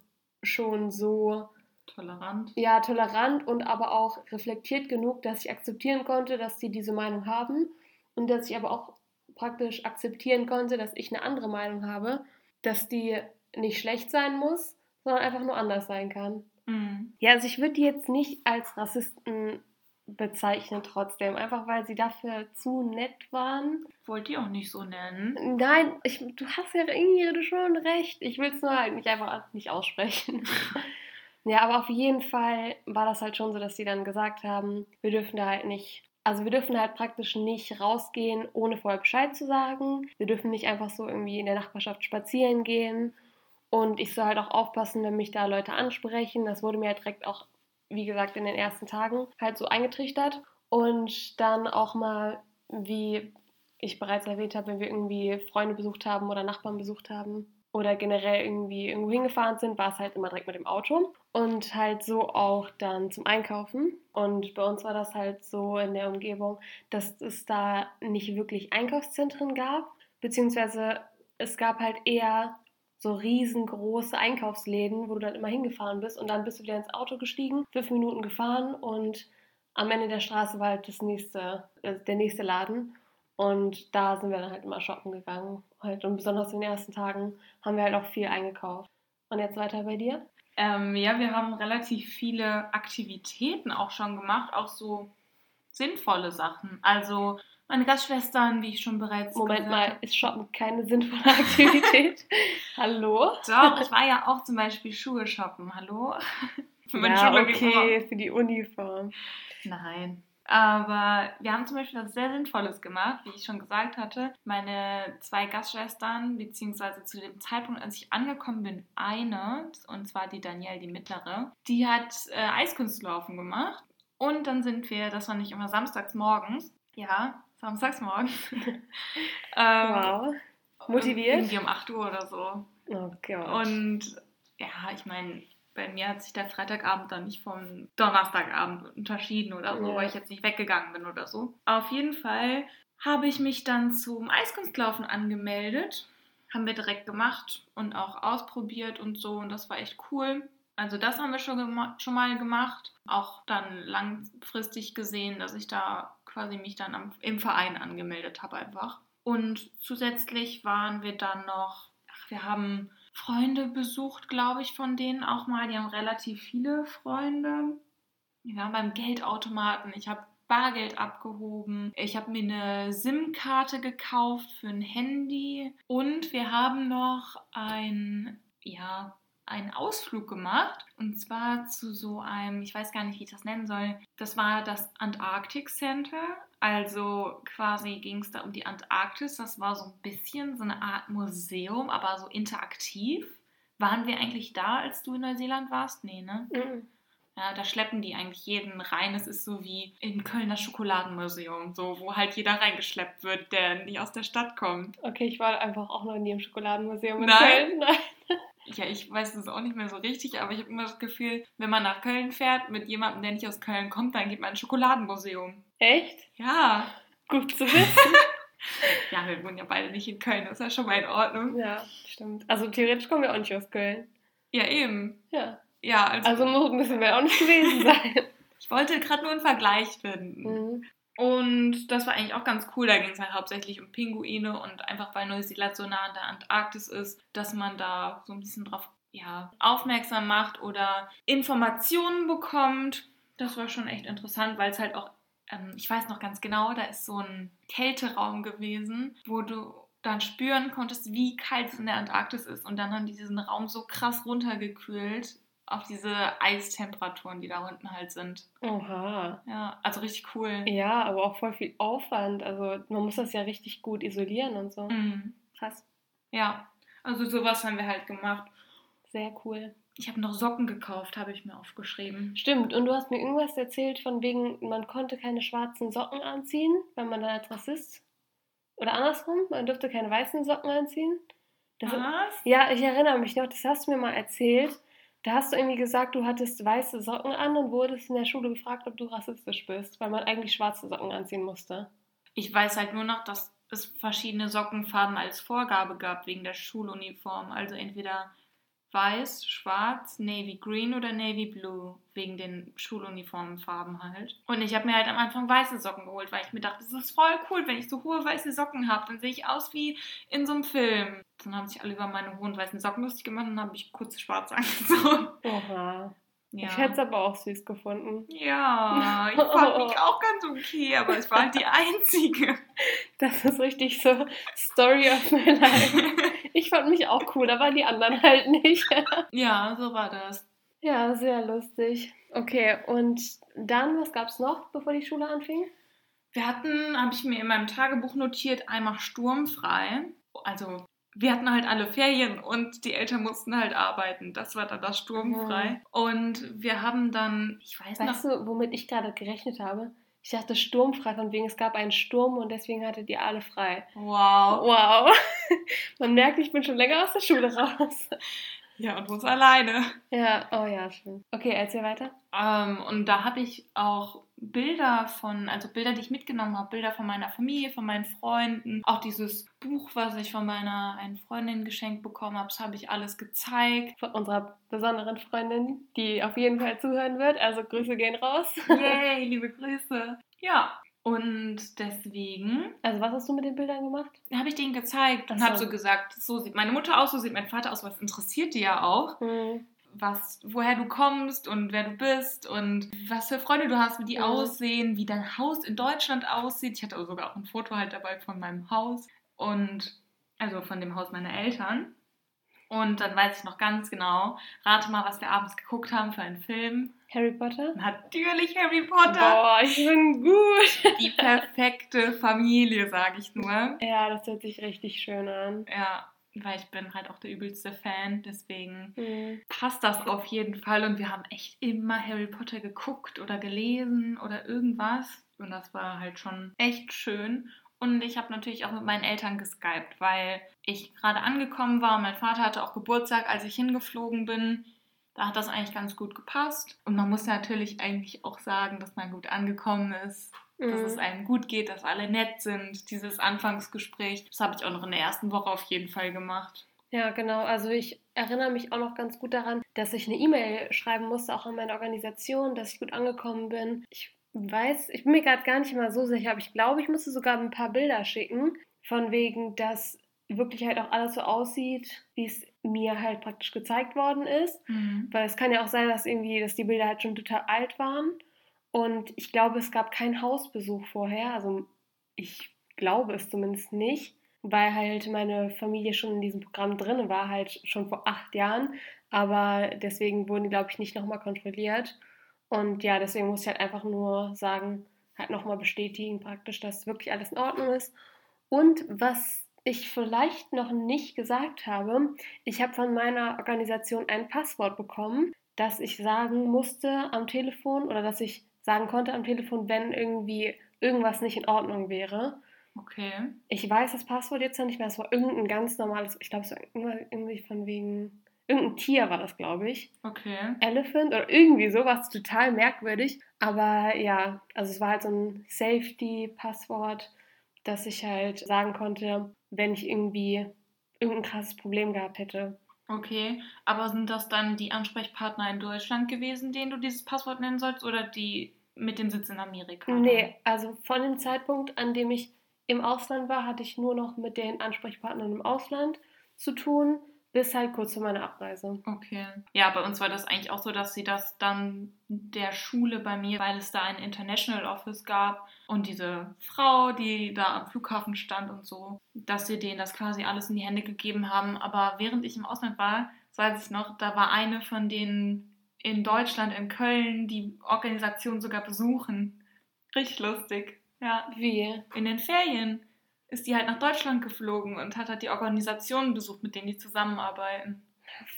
schon so tolerant. Ja, tolerant und aber auch reflektiert genug, dass ich akzeptieren konnte, dass sie diese Meinung haben und dass ich aber auch praktisch akzeptieren konnte, dass ich eine andere Meinung habe, dass die nicht schlecht sein muss, sondern einfach nur anders sein kann. Mhm. Ja, also ich würde die jetzt nicht als Rassisten bezeichnen trotzdem, einfach weil sie dafür zu nett waren. Wollt ihr auch nicht so nennen? Nein, ich, du hast ja irgendwie schon recht. Ich will es nur halt nicht einfach nicht aussprechen. ja, aber auf jeden Fall war das halt schon so, dass sie dann gesagt haben, wir dürfen da halt nicht also wir dürfen halt praktisch nicht rausgehen, ohne vorher Bescheid zu sagen. Wir dürfen nicht einfach so irgendwie in der Nachbarschaft spazieren gehen. Und ich soll halt auch aufpassen, wenn mich da Leute ansprechen. Das wurde mir halt direkt auch, wie gesagt, in den ersten Tagen halt so eingetrichtert. Und dann auch mal, wie ich bereits erwähnt habe, wenn wir irgendwie Freunde besucht haben oder Nachbarn besucht haben oder generell irgendwie irgendwo hingefahren sind, war es halt immer direkt mit dem Auto. Und halt so auch dann zum Einkaufen. Und bei uns war das halt so in der Umgebung, dass es da nicht wirklich Einkaufszentren gab, beziehungsweise es gab halt eher so riesengroße Einkaufsläden, wo du dann immer hingefahren bist und dann bist du wieder ins Auto gestiegen, fünf Minuten gefahren und am Ende der Straße war halt das nächste, äh, der nächste Laden. Und da sind wir dann halt immer shoppen gegangen. Halt. Und besonders in den ersten Tagen haben wir halt auch viel eingekauft. Und jetzt weiter bei dir? Ähm, ja, wir haben relativ viele Aktivitäten auch schon gemacht, auch so sinnvolle Sachen. Also meine Gastschwestern, wie ich schon bereits Moment mal, ist Shoppen keine sinnvolle Aktivität? Hallo? Doch, ich war ja auch zum Beispiel Schuhe shoppen. Hallo? Für ja, okay, für die Uniform. Nein. Aber wir haben zum Beispiel was sehr Sinnvolles gemacht, wie ich schon gesagt hatte. Meine zwei Gastschwestern, beziehungsweise zu dem Zeitpunkt, als ich angekommen bin, eine, und zwar die Danielle, die mittlere, die hat äh, Eiskunstlaufen gemacht. Und dann sind wir, das war nicht immer samstags morgens, ja, samstags morgens. ähm, wow. Motiviert? Irgendwie um 8 Uhr oder so. Oh Gott. Und ja, ich meine, bei mir hat sich der Freitagabend dann nicht vom Donnerstagabend unterschieden oder so, ja. weil ich jetzt nicht weggegangen bin oder so. Auf jeden Fall habe ich mich dann zum Eiskunstlaufen angemeldet. Haben wir direkt gemacht und auch ausprobiert und so und das war echt cool. Also das haben wir schon, schon mal gemacht. Auch dann langfristig gesehen, dass ich da quasi mich dann am, im Verein angemeldet habe einfach. Und zusätzlich waren wir dann noch, ach, wir haben Freunde besucht, glaube ich, von denen auch mal. Die haben relativ viele Freunde. Wir waren beim Geldautomaten. Ich habe Bargeld abgehoben. Ich habe mir eine SIM-Karte gekauft für ein Handy. Und wir haben noch ein, ja, einen Ausflug gemacht und zwar zu so einem, ich weiß gar nicht, wie ich das nennen soll. Das war das Antarctic Center. Also quasi ging es da um die Antarktis. Das war so ein bisschen so eine Art Museum, aber so interaktiv. Waren wir eigentlich da, als du in Neuseeland warst? Nee, ne? Mhm. Ja, da schleppen die eigentlich jeden rein. Es ist so wie im Kölner Schokoladenmuseum, so wo halt jeder reingeschleppt wird, der nicht aus der Stadt kommt. Okay, ich war einfach auch noch nie im Schokoladenmuseum in Nein. Köln. Nein ja, ich weiß es auch nicht mehr so richtig, aber ich habe immer das Gefühl, wenn man nach Köln fährt mit jemandem, der nicht aus Köln kommt, dann geht man ins Schokoladenmuseum. Echt? Ja. Gut zu wissen. ja, wir wohnen ja beide nicht in Köln, das ist ja schon mal in Ordnung. Ja, stimmt. Also theoretisch kommen wir auch nicht aus Köln. Ja, eben. Ja. Ja, also, also müssen wir auch nicht gewesen sein. ich wollte gerade nur einen Vergleich finden. Mhm. Und das war eigentlich auch ganz cool. Da ging es halt hauptsächlich um Pinguine und einfach weil Neuseeland so nah an der Antarktis ist, dass man da so ein bisschen drauf ja, aufmerksam macht oder Informationen bekommt. Das war schon echt interessant, weil es halt auch, ähm, ich weiß noch ganz genau, da ist so ein Kälteraum gewesen, wo du dann spüren konntest, wie kalt es in der Antarktis ist. Und dann haben die diesen Raum so krass runtergekühlt, auf diese Eistemperaturen, die da unten halt sind. Oha. Ja, also richtig cool. Ja, aber auch voll viel Aufwand. Also man muss das ja richtig gut isolieren und so. Mhm. Krass. Ja, also sowas haben wir halt gemacht. Sehr cool. Ich habe noch Socken gekauft, habe ich mir aufgeschrieben. Stimmt, und du hast mir irgendwas erzählt von wegen, man konnte keine schwarzen Socken anziehen, weil man dann als Rassist. Oder andersrum, man durfte keine weißen Socken anziehen. Das Was? ja, ich erinnere mich noch, das hast du mir mal erzählt. Da hast du irgendwie gesagt, du hattest weiße Socken an und wurdest in der Schule gefragt, ob du rassistisch bist, weil man eigentlich schwarze Socken anziehen musste. Ich weiß halt nur noch, dass es verschiedene Sockenfarben als Vorgabe gab wegen der Schuluniform. Also entweder weiß, schwarz, navy green oder navy blue, wegen den Schuluniformenfarben halt. Und ich habe mir halt am Anfang weiße Socken geholt, weil ich mir dachte, das ist voll cool, wenn ich so hohe weiße Socken habe, dann sehe ich aus wie in so einem Film. Dann haben sich alle über meine hohen weißen Socken lustig gemacht und dann habe ich kurz schwarz angezogen. Oha. Ja. Ich hätte es aber auch süß gefunden. Ja, ich fand mich auch ganz okay, aber es war halt die einzige. Das ist richtig so Story of my life. Ich fand mich auch cool, aber die anderen halt nicht. Ja, so war das. Ja, sehr lustig. Okay, und dann, was gab es noch, bevor die Schule anfing? Wir hatten, habe ich mir in meinem Tagebuch notiert, einmal sturmfrei. Also wir hatten halt alle Ferien und die Eltern mussten halt arbeiten. Das war dann das sturmfrei. Mhm. Und wir haben dann, ich weiß Weißt noch, du, womit ich gerade gerechnet habe? Ich dachte sturmfrei, von wegen es gab einen Sturm und deswegen hattet ihr alle frei. wow. Wow. Man merkt, ich bin schon länger aus der Schule raus. Ja, und muss alleine. Ja, oh ja, schön. Okay, erzähl weiter. Ähm, und da habe ich auch Bilder von, also Bilder, die ich mitgenommen habe, Bilder von meiner Familie, von meinen Freunden, auch dieses Buch, was ich von meiner einen Freundin geschenkt bekommen habe, das habe ich alles gezeigt. Von unserer besonderen Freundin, die auf jeden Fall zuhören wird. Also Grüße gehen raus. Yay, liebe Grüße. Ja, und deswegen Also was hast du mit den Bildern gemacht? habe ich denen gezeigt und so. habe so gesagt, so sieht meine Mutter aus, so sieht mein Vater aus, was interessiert die ja auch. Hm. was, woher du kommst und wer du bist und was für Freunde du hast, wie die Mhm. aussehen, wie dein Haus in Deutschland aussieht. Ich hatte aber sogar auch ein Foto halt dabei von meinem Haus und also von dem Haus meiner Eltern. Und dann weiß ich noch ganz genau, rate mal, was wir abends geguckt haben für einen Film. Harry Potter? Natürlich Harry Potter. Boah, ich bin gut. Die perfekte Familie, sage ich nur. Ja, das hört sich richtig schön an. Ja, weil ich bin halt auch der übelste Fan, deswegen Hm. passt das auf jeden Fall und wir haben echt immer Harry Potter geguckt oder gelesen oder irgendwas und das war halt schon echt schön. Und ich habe natürlich auch mit meinen Eltern geskypt, weil ich gerade angekommen war. Mein Vater hatte auch Geburtstag, als ich hingeflogen bin. Da hat das eigentlich ganz gut gepasst. Und man muss natürlich eigentlich auch sagen, dass man gut angekommen ist, dass Mhm. es einem gut geht, dass alle nett sind. Dieses Anfangsgespräch, das habe ich auch noch in der ersten Woche auf jeden Fall gemacht. Ja, genau. Also ich erinnere mich auch noch ganz gut daran, dass ich eine E-Mail schreiben musste, auch an meine Organisation, dass ich gut angekommen bin. Ich weiß, ich bin mir gerade gar nicht mal so sicher, aber ich glaube, ich musste sogar ein paar Bilder schicken, von wegen, dass wirklich halt auch alles so aussieht, wie es mir halt praktisch gezeigt worden ist. Weil es kann ja auch sein, dass irgendwie, dass die Bilder halt schon total alt waren. Und ich glaube, es gab keinen Hausbesuch vorher. Also ich glaube es zumindest nicht, weil halt meine Familie schon in diesem Programm drin war, halt schon vor acht Jahren. Aber deswegen wurden die, glaube ich, nicht nochmal kontrolliert. Und ja, deswegen muss ich halt einfach nur sagen, halt nochmal bestätigen praktisch, dass wirklich alles in Ordnung ist. Und was ich vielleicht noch nicht gesagt habe, ich habe von meiner Organisation ein Passwort bekommen, das ich sagen musste am Telefon oder dass ich sagen konnte am Telefon, wenn irgendwie irgendwas nicht in Ordnung wäre. Okay. Ich weiß das Passwort jetzt noch nicht mehr, es war irgendein ganz normales, ich glaube, es war irgendwie von wegen, irgendein Tier war das, glaube ich. Okay. Elephant oder irgendwie sowas total merkwürdig. Aber ja, also es war halt so ein Safety-Passwort, dass ich halt sagen konnte, wenn ich irgendwie irgendein krasses Problem gehabt hätte. Okay. Aber sind das dann die Ansprechpartner in Deutschland gewesen, denen du dieses Passwort nennen sollst, oder die mit dem Sitz in Amerika? Nee, also von dem Zeitpunkt, an dem ich im Ausland war, hatte ich nur noch mit den Ansprechpartnern im Ausland zu tun, bis halt kurz vor meiner Abreise. Okay. Ja, bei uns war das eigentlich auch so, dass sie das dann der Schule bei mir, weil es da ein International Office gab und diese Frau, die da am Flughafen stand und so, dass sie denen das quasi alles in die Hände gegeben haben. Aber während ich im Ausland war, weiß ich noch, da war eine von denen in Deutschland, in Köln, die Organisation sogar besuchen. Richtig lustig. Ja, Wie? in den Ferien ist die halt nach Deutschland geflogen und hat halt die Organisationen besucht, mit denen die zusammenarbeiten.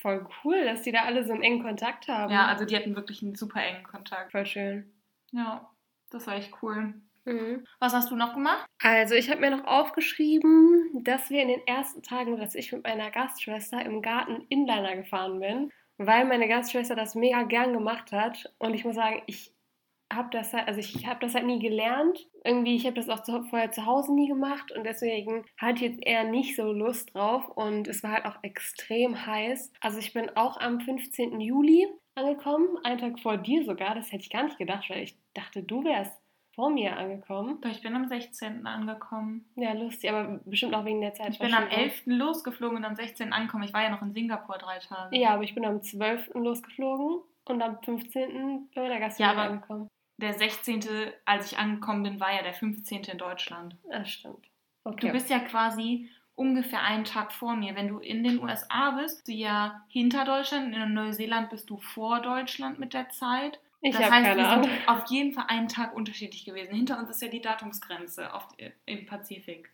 Voll cool, dass die da alle so einen engen Kontakt haben. Ja, also die hatten wirklich einen super engen Kontakt. voll schön. Ja, das war echt cool. Mhm. Was hast du noch gemacht? Also, ich habe mir noch aufgeschrieben, dass wir in den ersten Tagen, dass ich mit meiner Gastschwester im Garten Inliner gefahren bin, weil meine Gastschwester das mega gern gemacht hat. Und ich muss sagen, ich habe das halt, also ich habe das halt nie gelernt. Irgendwie, ich habe das auch zu, vorher zu Hause nie gemacht und deswegen hatte ich jetzt eher nicht so Lust drauf und es war halt auch extrem heiß. Also ich bin auch am 15. Juli angekommen, einen Tag vor dir sogar. Das hätte ich gar nicht gedacht, weil ich dachte, du wärst vor mir angekommen. Ich bin am 16. angekommen. Ja, lustig, aber bestimmt auch wegen der Zeit. Ich bin am 11. losgeflogen und am 16. angekommen. Ich war ja noch in Singapur drei Tage. Ja, aber ich bin am 12. losgeflogen und am 15. bei der Gastgeber Ja, angekommen. Der 16., als ich angekommen bin, war ja der 15. in Deutschland. Das stimmt. Okay. Du bist ja quasi ungefähr einen Tag vor mir. Wenn du in den USA bist, bist du ja hinter Deutschland. In Neuseeland bist du vor Deutschland mit der Zeit. ich das heißt, keine wir Ahnung. sind auf jeden Fall einen Tag unterschiedlich gewesen. Hinter uns ist ja die Datumsgrenze auf, im Pazifik.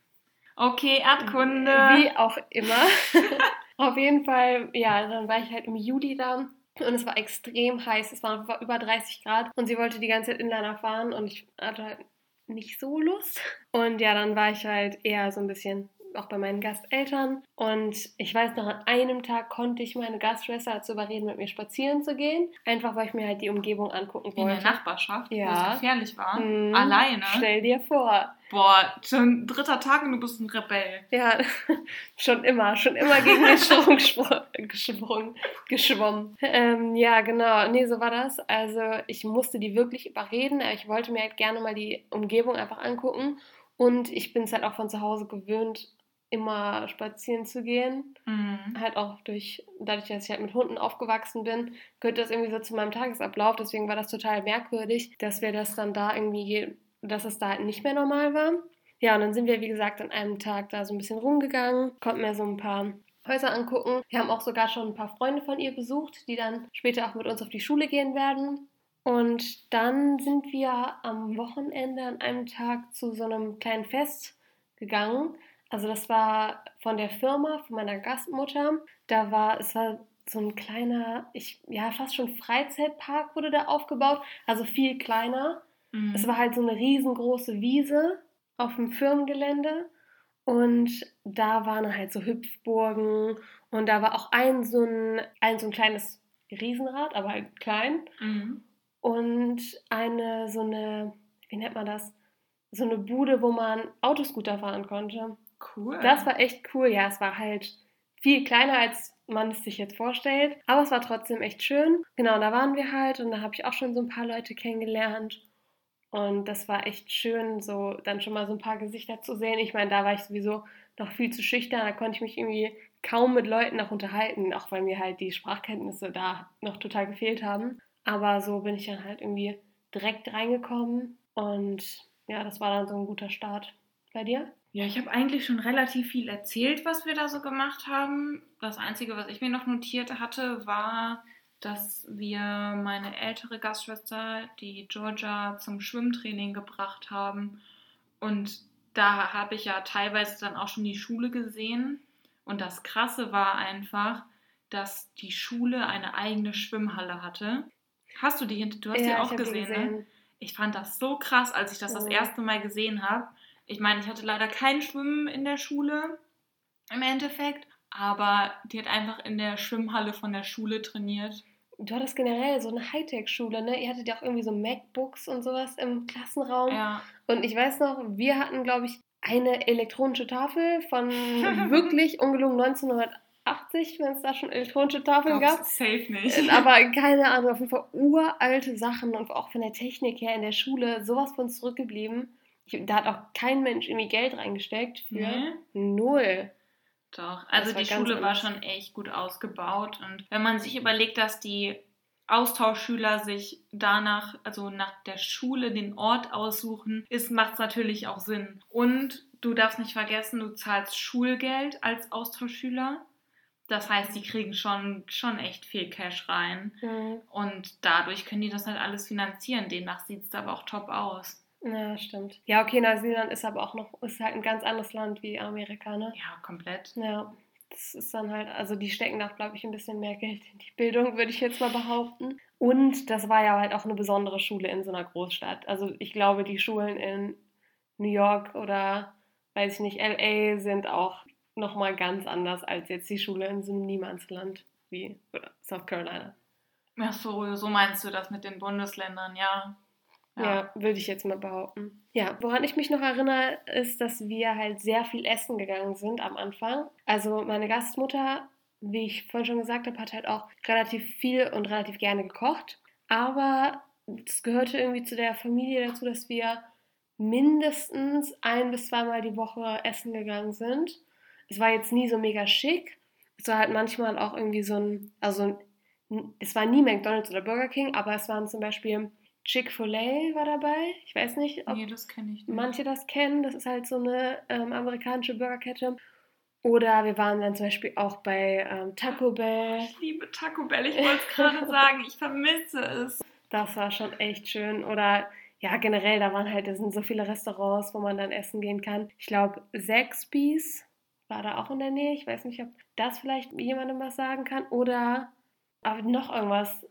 Okay, Erdkunde. Wie auch immer. Auf jeden Fall, ja, dann war ich halt im Juli da und es war extrem heiß. Es war über 30 Grad und sie wollte die ganze Zeit Inliner fahren und ich hatte halt nicht so Lust. Und ja, dann war ich halt eher so ein bisschen auch bei meinen Gasteltern. Und ich weiß noch, an einem Tag konnte ich meine Gastschwester dazu überreden, mit mir spazieren zu gehen. Einfach, weil ich mir halt die Umgebung angucken wollte. In der Nachbarschaft, Ja. wo es gefährlich war. Mhm. Alleine. Stell dir vor. Boah, schon dritter Tag und du bist ein Rebell. Ja, schon immer, schon immer gegen den Strom gesprungen, geschwommen. Ähm, ja, genau, nee, so war das. Also ich musste die wirklich überreden, aber ich wollte mir halt gerne mal die Umgebung einfach angucken. Und ich bin es halt auch von zu Hause gewöhnt, immer spazieren zu gehen. Mhm. Halt auch durch, dadurch, dass ich halt mit Hunden aufgewachsen bin, gehört das irgendwie so zu meinem Tagesablauf. Deswegen war das total merkwürdig, dass wir das dann da irgendwie, dass es da halt nicht mehr normal war. Ja, und dann sind wir, wie gesagt, an einem Tag da so ein bisschen rumgegangen, konnten mir so ein paar Häuser angucken. Wir haben auch sogar schon ein paar Freunde von ihr besucht, die dann später auch mit uns auf die Schule gehen werden. Und dann sind wir am Wochenende an einem Tag zu so einem kleinen Fest gegangen. Also das war von der Firma, von meiner Gastmutter. Da war, es war so ein kleiner, ich, ja, fast schon Freizeitpark wurde da aufgebaut. Also viel kleiner. Mhm. Es war halt so eine riesengroße Wiese auf dem Firmengelände. Und da waren halt so Hüpfburgen. Und da war auch ein so ein, ein, so ein kleines Riesenrad, aber halt klein. Mhm. Und eine, so eine, wie nennt man das? So eine Bude, wo man Autoscooter fahren konnte. Cool. Das war echt cool. Ja, es war halt viel kleiner, als man es sich jetzt vorstellt. Aber es war trotzdem echt schön. Genau, da waren wir halt und da habe ich auch schon so ein paar Leute kennengelernt. Und das war echt schön, so dann schon mal so ein paar Gesichter zu sehen. Ich meine, da war ich sowieso noch viel zu schüchtern. Da konnte ich mich irgendwie kaum mit Leuten noch unterhalten, auch weil mir halt die Sprachkenntnisse da noch total gefehlt haben. Aber so bin ich dann halt irgendwie direkt reingekommen. Und ja, das war dann so ein guter Start. Bei dir? Ja, ich habe eigentlich schon relativ viel erzählt, was wir da so gemacht haben. Das Einzige, was ich mir noch notiert hatte, war, dass wir meine ältere Gastschwester, die Georgia, zum Schwimmtraining gebracht haben. Und da habe ich ja teilweise dann auch schon die Schule gesehen. Und das Krasse war einfach, dass die Schule eine eigene Schwimmhalle hatte. Hast du die? Du hast die ja, auch ich hab die gesehen, ne? Ich fand das so krass, als ich das das Mhm. erste Mal gesehen habe. Ich meine, ich hatte leider kein Schwimmen in der Schule im Endeffekt, aber die hat einfach in der Schwimmhalle von der Schule trainiert. Du hattest generell so eine Hightech-Schule, ne? Ihr hattet ja auch irgendwie so MacBooks und sowas im Klassenraum. Ja, Und ich weiß noch, wir hatten, glaube ich, eine elektronische Tafel von wirklich ungelungen 1980, wenn es da schon elektronische Tafeln gab. glaub's safe nicht. Äh, Aber keine Ahnung, auf jeden Fall uralte Sachen und auch von der Technik her in der Schule sowas von zurückgeblieben. Ich, da hat auch kein Mensch irgendwie Geld reingesteckt für Nee? null. Doch, also die Schule war schon echt gut ausgebaut und wenn man sich überlegt, dass die Austauschschüler sich danach, also nach der Schule den Ort aussuchen, ist macht es natürlich auch Sinn. Und du darfst nicht vergessen, du zahlst Schulgeld als Austauschschüler. Das heißt, die kriegen schon, schon echt viel Cash rein. Mhm. Und dadurch können die das halt alles finanzieren. Demnach sieht es aber auch top aus. Ja, stimmt. Ja, okay, Neuseeland ist aber auch noch, ist halt ein ganz anderes Land wie Amerika, ne? Ja, komplett. Ja, das ist dann halt, also die stecken da, glaube ich, ein bisschen mehr Geld in die Bildung, würde ich jetzt mal behaupten. Und das war ja halt auch eine besondere Schule in so einer Großstadt. Also ich glaube, die Schulen in New York oder, weiß ich nicht, LA sind auch nochmal ganz anders als jetzt die Schule in so einem Niemandsland wie South Carolina. Ach so, so meinst du das mit den Bundesländern, ja. Ja, würde ich jetzt mal behaupten. Ja, woran ich mich noch erinnere, ist, dass wir halt sehr viel essen gegangen sind am Anfang. Also meine Gastmutter, wie ich vorhin schon gesagt habe, hat halt auch relativ viel und relativ gerne gekocht. Aber es gehörte irgendwie zu der Familie dazu, dass wir mindestens ein bis zweimal die Woche essen gegangen sind. Es war jetzt nie so mega schick. Es war halt manchmal auch irgendwie so ein, also es war nie McDonald's oder Burger King, aber es waren zum Beispiel Chick-fil-A war dabei. Ich weiß nicht, ob Nee, das nicht. manche das kennen. Das ist halt so eine ähm, amerikanische Burgerkette. Oder wir waren dann zum Beispiel auch bei ähm, Taco Bell. Ich liebe Taco Bell, ich wollte es gerade sagen, ich vermisse es. Das war schon echt schön. Oder ja, generell, da waren halt, da sind so viele Restaurants, wo man dann essen gehen kann. Ich glaube, Sexpies war da auch in der Nähe. Ich weiß nicht, ob das vielleicht jemandem was sagen kann. Oder aber noch irgendwas.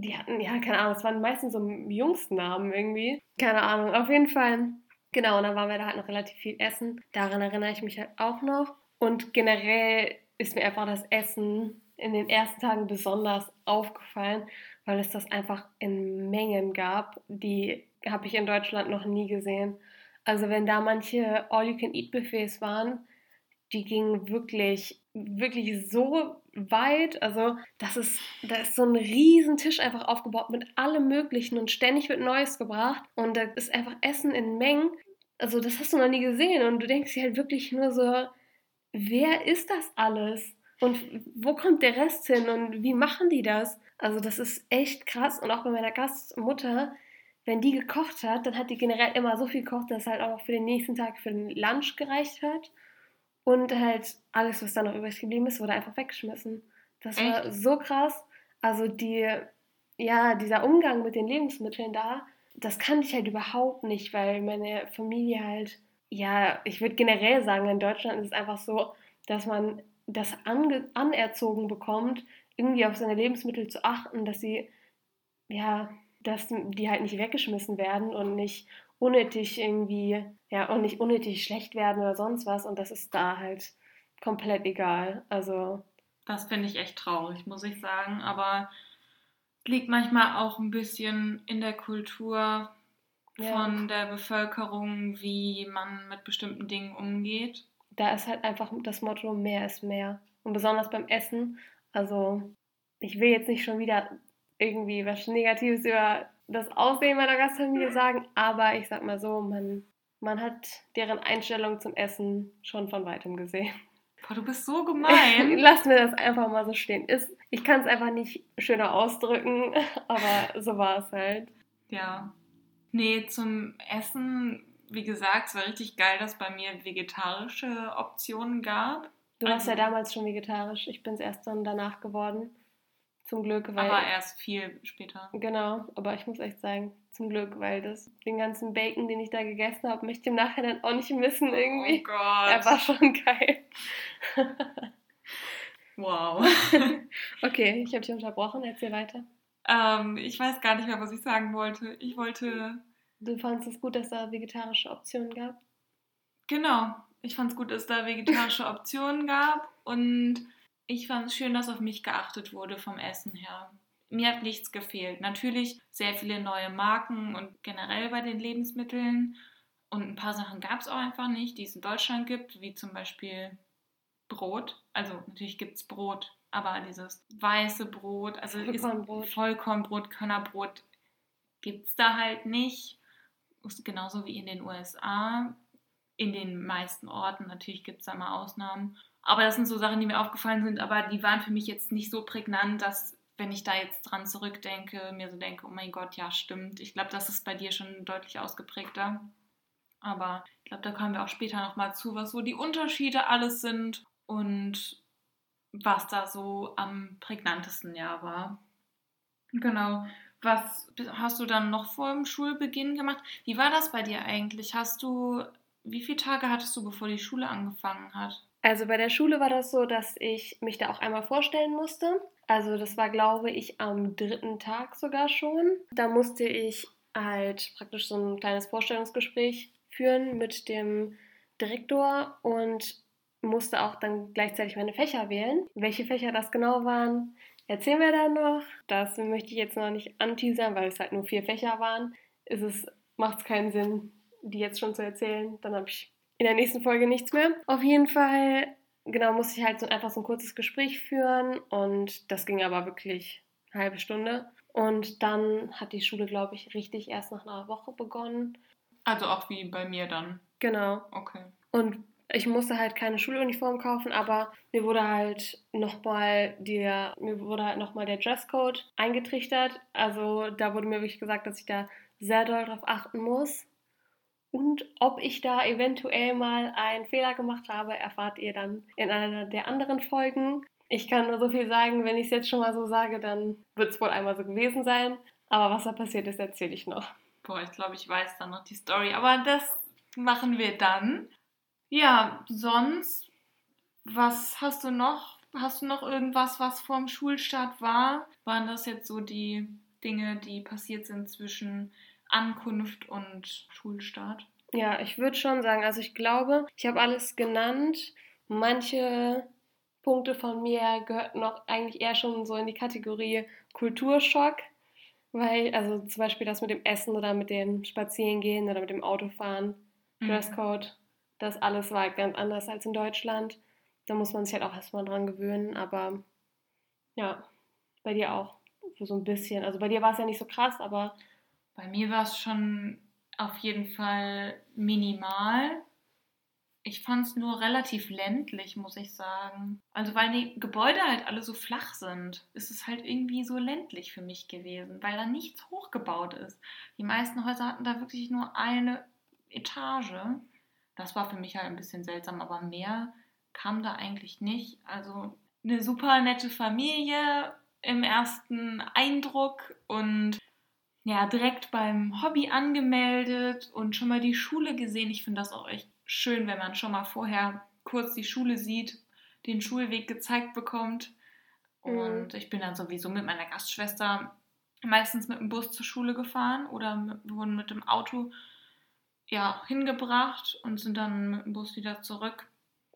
Die hatten, ja, keine Ahnung, es waren meistens so Jungsnamen irgendwie. Keine Ahnung. Auf jeden Fall, genau, und dann waren wir da halt noch relativ viel essen. Daran erinnere ich mich halt auch noch. Und generell ist mir einfach das Essen in den ersten Tagen besonders aufgefallen, weil es das einfach in Mengen gab, die habe ich in Deutschland noch nie gesehen. Also wenn da manche All-You-Can-Eat-Buffets waren, die gingen wirklich, wirklich so weit. Also das ist, da ist so ein riesen Tisch einfach aufgebaut mit allem Möglichen und ständig wird Neues gebracht. Und da ist einfach Essen in Mengen. Also das hast du noch nie gesehen. Und du denkst dir halt wirklich nur so, wer ist das alles? Und wo kommt der Rest hin und wie machen die das? Also das ist echt krass. Und auch bei meiner Gastmutter, wenn die gekocht hat, dann hat die generell immer so viel gekocht, dass es halt auch für den nächsten Tag für den Lunch gereicht hat. Und halt alles, was da noch übrig geblieben ist, wurde einfach weggeschmissen. Das Echt? war so krass. Also die, ja, dieser Umgang mit den Lebensmitteln da, das kannte ich halt überhaupt nicht, weil meine Familie halt, ja, ich würde generell sagen, in Deutschland ist es einfach so, dass man das anerzogen bekommt, irgendwie auf seine Lebensmittel zu achten, dass sie, ja, dass die halt nicht weggeschmissen werden und nicht unnötig irgendwie, ja, und nicht unnötig schlecht werden oder sonst was. Und das ist da halt komplett egal. Also. Das finde ich echt traurig, muss ich sagen. Aber liegt manchmal auch ein bisschen in der Kultur von ja. der Bevölkerung, wie man mit bestimmten Dingen umgeht. Da ist halt einfach das Motto, mehr ist mehr. Und besonders beim Essen. Also, ich will jetzt nicht schon wieder irgendwie was Negatives über das Aussehen meiner Gastfamilie sagen, aber ich sag mal so, man, man hat deren Einstellung zum Essen schon von weitem gesehen. Boah, du bist so gemein. Lass mir das einfach mal so stehen. Ist, ich kann es einfach nicht schöner ausdrücken, aber so war es halt. Ja. Nee, zum Essen, wie gesagt, es war richtig geil, dass es bei mir vegetarische Optionen gab. Du warst also, ja damals schon vegetarisch. Ich bin es erst dann danach geworden. Zum Glück, weil. Aber erst viel später. Genau, aber ich muss echt sagen, zum Glück, weil das, den ganzen Bacon, den ich da gegessen habe, möchte ich im Nachhinein auch nicht missen irgendwie. Oh Gott. Er war schon geil. wow. okay, ich habe dich unterbrochen, erzähl weiter. Ähm, ich weiß gar nicht mehr, was ich sagen wollte. Ich wollte. Du fandest es gut, dass da vegetarische Optionen gab? Genau. Ich fand es gut, dass es da vegetarische Optionen gab und ich fand es schön, dass auf mich geachtet wurde vom Essen her. Mir hat nichts gefehlt. Natürlich sehr viele neue Marken und generell bei den Lebensmitteln. Und ein paar Sachen gab es auch einfach nicht, die es in Deutschland gibt, wie zum Beispiel Brot. Also natürlich gibt es Brot, aber dieses weiße Brot, also Vollkornbrot, Vollkornbrot Körnerbrot gibt es da halt nicht. Genauso wie in den USA. In den meisten Orten, natürlich gibt es da mal Ausnahmen. Aber das sind so Sachen, die mir aufgefallen sind, aber die waren für mich jetzt nicht so prägnant, dass, wenn ich da jetzt dran zurückdenke, mir so denke, oh mein Gott, ja, stimmt. Ich glaube, das ist bei dir schon deutlich ausgeprägter. Aber ich glaube, da kommen wir auch später nochmal zu, was so die Unterschiede alles sind und was da so am prägnantesten ja war. Genau. Was hast du dann noch vor dem Schulbeginn gemacht? Wie war das bei dir eigentlich? Hast du, wie viele Tage hattest du, bevor die Schule angefangen hat? Also bei der Schule war das so, dass ich mich da auch einmal vorstellen musste. Also das war, glaube ich, am dritten Tag sogar schon. Da musste ich halt praktisch so ein kleines Vorstellungsgespräch führen mit dem Direktor und musste auch dann gleichzeitig meine Fächer wählen. Welche Fächer das genau waren, erzählen wir dann noch. Das möchte ich jetzt noch nicht anteasern, weil es halt nur vier Fächer waren. Macht es keinen Sinn, die jetzt schon zu erzählen. Dann habe ich in der nächsten Folge nichts mehr. Auf jeden Fall, genau, musste ich halt so einfach so ein kurzes Gespräch führen und das ging aber wirklich eine halbe Stunde. Und dann hat die Schule, glaube ich, richtig erst nach einer Woche begonnen. Also auch wie bei mir dann. Genau. Okay. Und ich musste halt keine Schuluniform kaufen, aber mir wurde halt nochmal der, mir wurde halt nochmal der Dresscode eingetrichtert. Also da wurde mir wirklich gesagt, dass ich da sehr doll drauf achten muss. Und ob ich da eventuell mal einen Fehler gemacht habe, erfahrt ihr dann in einer der anderen Folgen. Ich kann nur so viel sagen, wenn ich es jetzt schon mal so sage, dann wird es wohl einmal so gewesen sein. Aber was da passiert ist, erzähle ich noch. Boah, ich glaube, ich weiß dann noch die Story, aber das machen wir dann. Ja, sonst, was hast du noch? Hast du noch irgendwas, was vorm Schulstart war? Waren das jetzt so die Dinge, die passiert sind zwischen Ankunft und Schulstart? Ja, ich würde schon sagen, also ich glaube, ich habe alles genannt. Manche Punkte von mir gehörten noch eigentlich eher schon so in die Kategorie Kulturschock, weil, also zum Beispiel das mit dem Essen oder mit dem Spazierengehen oder mit dem Autofahren, mhm. Dresscode, das alles war ganz anders als in Deutschland. Da muss man sich halt auch erstmal dran gewöhnen, aber ja, bei dir auch so ein bisschen. Also bei dir war es ja nicht so krass, aber. Bei mir war es schon auf jeden Fall minimal. Ich fand es nur relativ ländlich, muss ich sagen. Also weil die Gebäude halt alle so flach sind, ist es halt irgendwie so ländlich für mich gewesen, weil da nichts hochgebaut ist. Die meisten Häuser hatten da wirklich nur eine Etage. Das war für mich halt ein bisschen seltsam, aber mehr kam da eigentlich nicht. Also eine super nette Familie im ersten Eindruck und ja, direkt beim Hobby angemeldet und schon mal die Schule gesehen. Ich finde das auch echt schön, wenn man schon mal vorher kurz die Schule sieht, den Schulweg gezeigt bekommt. Mhm. Und mhm. ich bin dann sowieso mit meiner Gastschwester meistens mit dem Bus zur Schule gefahren oder mit, wurden mit dem Auto ja, hingebracht und sind dann mit dem Bus wieder zurück.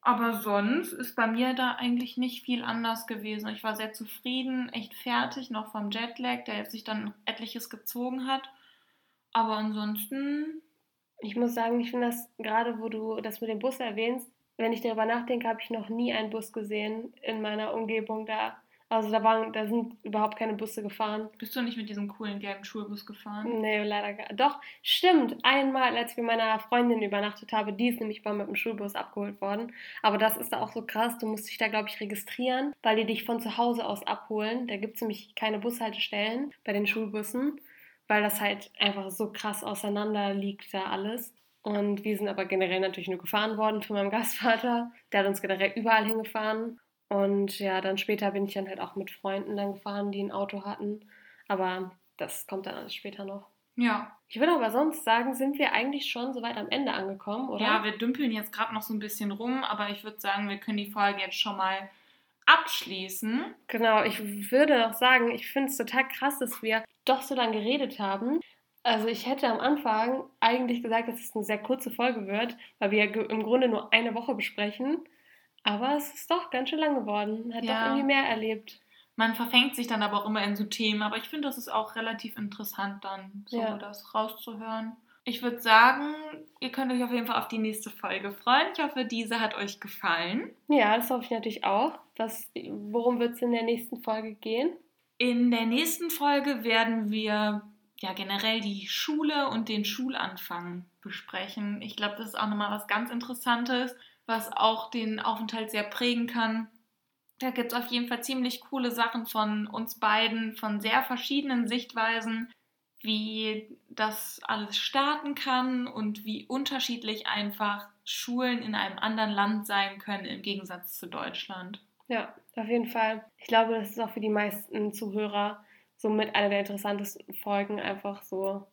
Aber sonst ist bei mir da eigentlich nicht viel anders gewesen. Ich war sehr zufrieden, echt fertig, noch vom Jetlag, der sich dann etliches gezogen hat. Aber ansonsten. Ich muss sagen, ich finde das gerade, wo du das mit dem Bus erwähnst, wenn ich darüber nachdenke, habe ich noch nie einen Bus gesehen in meiner Umgebung da. Also da, waren, da sind überhaupt keine Busse gefahren. Bist du nicht mit diesem coolen gelben Schulbus gefahren? Nee, leider gar nicht. Doch, stimmt. Einmal, als ich mit meiner Freundin übernachtet habe, die ist nämlich mal mit dem Schulbus abgeholt worden. Aber das ist da auch so krass. Du musst dich da, glaube ich, registrieren, weil die dich von zu Hause aus abholen. Da gibt es nämlich keine Bushaltestellen bei den Schulbussen, weil das halt einfach so krass auseinander liegt da alles. Und wir sind aber generell natürlich nur gefahren worden von meinem Gastvater. Der hat uns generell überall hingefahren. Und ja, dann später bin ich dann halt auch mit Freunden dann gefahren, die ein Auto hatten. Aber das kommt dann alles später noch. Ja. Ich würde aber sonst sagen, sind wir eigentlich schon so weit am Ende angekommen, oder? Ja, wir dümpeln jetzt gerade noch so ein bisschen rum, aber ich würde sagen, wir können die Folge jetzt schon mal abschließen. Genau, ich würde noch sagen, ich finde es total krass, dass wir doch so lange geredet haben. Also ich hätte am Anfang eigentlich gesagt, dass es eine sehr kurze Folge wird, weil wir im Grunde nur eine Woche besprechen. Aber es ist doch ganz schön lang geworden. Hat ja. doch irgendwie mehr erlebt. Man verfängt sich dann aber auch immer in so Themen. Aber ich finde, das ist auch relativ interessant, dann so ja. das rauszuhören. Ich würde sagen, ihr könnt euch auf jeden Fall auf die nächste Folge freuen. Ich hoffe, diese hat euch gefallen. Ja, das hoffe ich natürlich auch. Das, worum wird es in der nächsten Folge gehen? In der nächsten Folge werden wir ja generell die Schule und den Schulanfang besprechen. Ich glaube, das ist auch nochmal was ganz Interessantes was auch den Aufenthalt sehr prägen kann. Da gibt es auf jeden Fall ziemlich coole Sachen von uns beiden, von sehr verschiedenen Sichtweisen, wie das alles starten kann und wie unterschiedlich einfach Schulen in einem anderen Land sein können im Gegensatz zu Deutschland. Ja, auf jeden Fall. Ich glaube, das ist auch für die meisten Zuhörer somit eine der interessantesten Folgen, einfach so,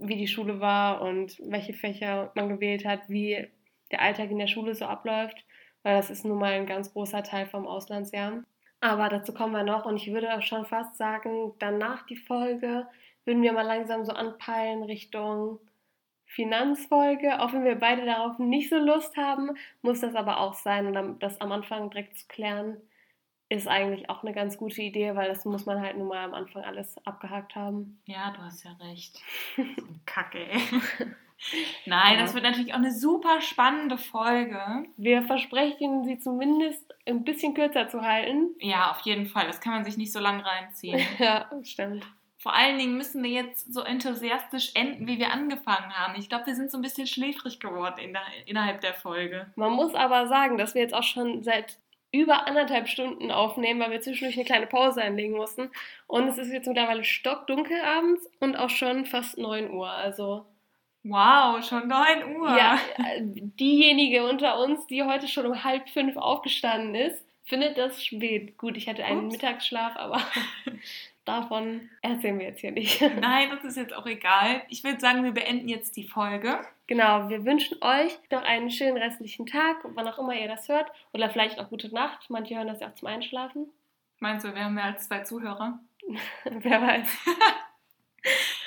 wie die Schule war und welche Fächer man gewählt hat, wie der Alltag in der Schule so abläuft, weil das ist nun mal ein ganz großer Teil vom Auslandsjahr. Aber dazu kommen wir noch und ich würde auch schon fast sagen, danach die Folge würden wir mal langsam so anpeilen Richtung Finanzfolge. Auch wenn wir beide darauf nicht so Lust haben, muss das aber auch sein. Und das am Anfang direkt zu klären, ist eigentlich auch eine ganz gute Idee, weil das muss man halt nun mal am Anfang alles abgehakt haben. Ja, du hast ja recht. Kacke, ey. Nein, ja. das wird natürlich auch eine super spannende Folge. Wir versprechen, sie zumindest ein bisschen kürzer zu halten. Ja, auf jeden Fall. Das kann man sich nicht so lang reinziehen. ja, stimmt. Vor allen Dingen müssen wir jetzt so enthusiastisch enden, wie wir angefangen haben. Ich glaube, wir sind so ein bisschen schläfrig geworden in der, innerhalb der Folge. Man muss aber sagen, dass wir jetzt auch schon seit über anderthalb Stunden aufnehmen, weil wir zwischendurch eine kleine Pause einlegen mussten. Und es ist jetzt mittlerweile stockdunkel abends und auch schon fast 9 Uhr. Also Wow, schon 9 Uhr. Ja, diejenige unter uns, die heute schon um halb fünf aufgestanden ist, findet das spät. Gut, ich hatte einen Ups. Mittagsschlaf, aber davon erzählen wir jetzt hier nicht. Nein, das ist jetzt auch egal. Ich würde sagen, wir beenden jetzt die Folge. Genau, wir wünschen euch noch einen schönen restlichen Tag, wann auch immer ihr das hört. Oder vielleicht auch gute Nacht. Manche hören das ja auch zum Einschlafen. Meinst du, wir haben mehr als zwei Zuhörer? Wer weiß.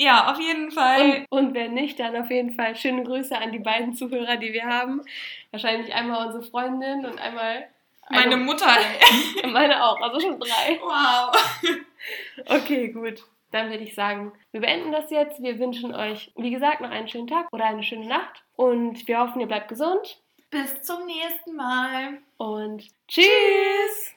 Ja, auf jeden Fall. Und, und wenn nicht, dann auf jeden Fall schöne Grüße an die beiden Zuhörer, die wir haben. Wahrscheinlich einmal unsere Freundin und einmal Meine Mutter. meine auch, also schon drei. wow. Okay, gut. Dann würde ich sagen, wir beenden das jetzt. Wir wünschen euch, wie gesagt, noch einen schönen Tag oder eine schöne Nacht. Und wir hoffen, ihr bleibt gesund. Bis zum nächsten Mal. Und tschüss!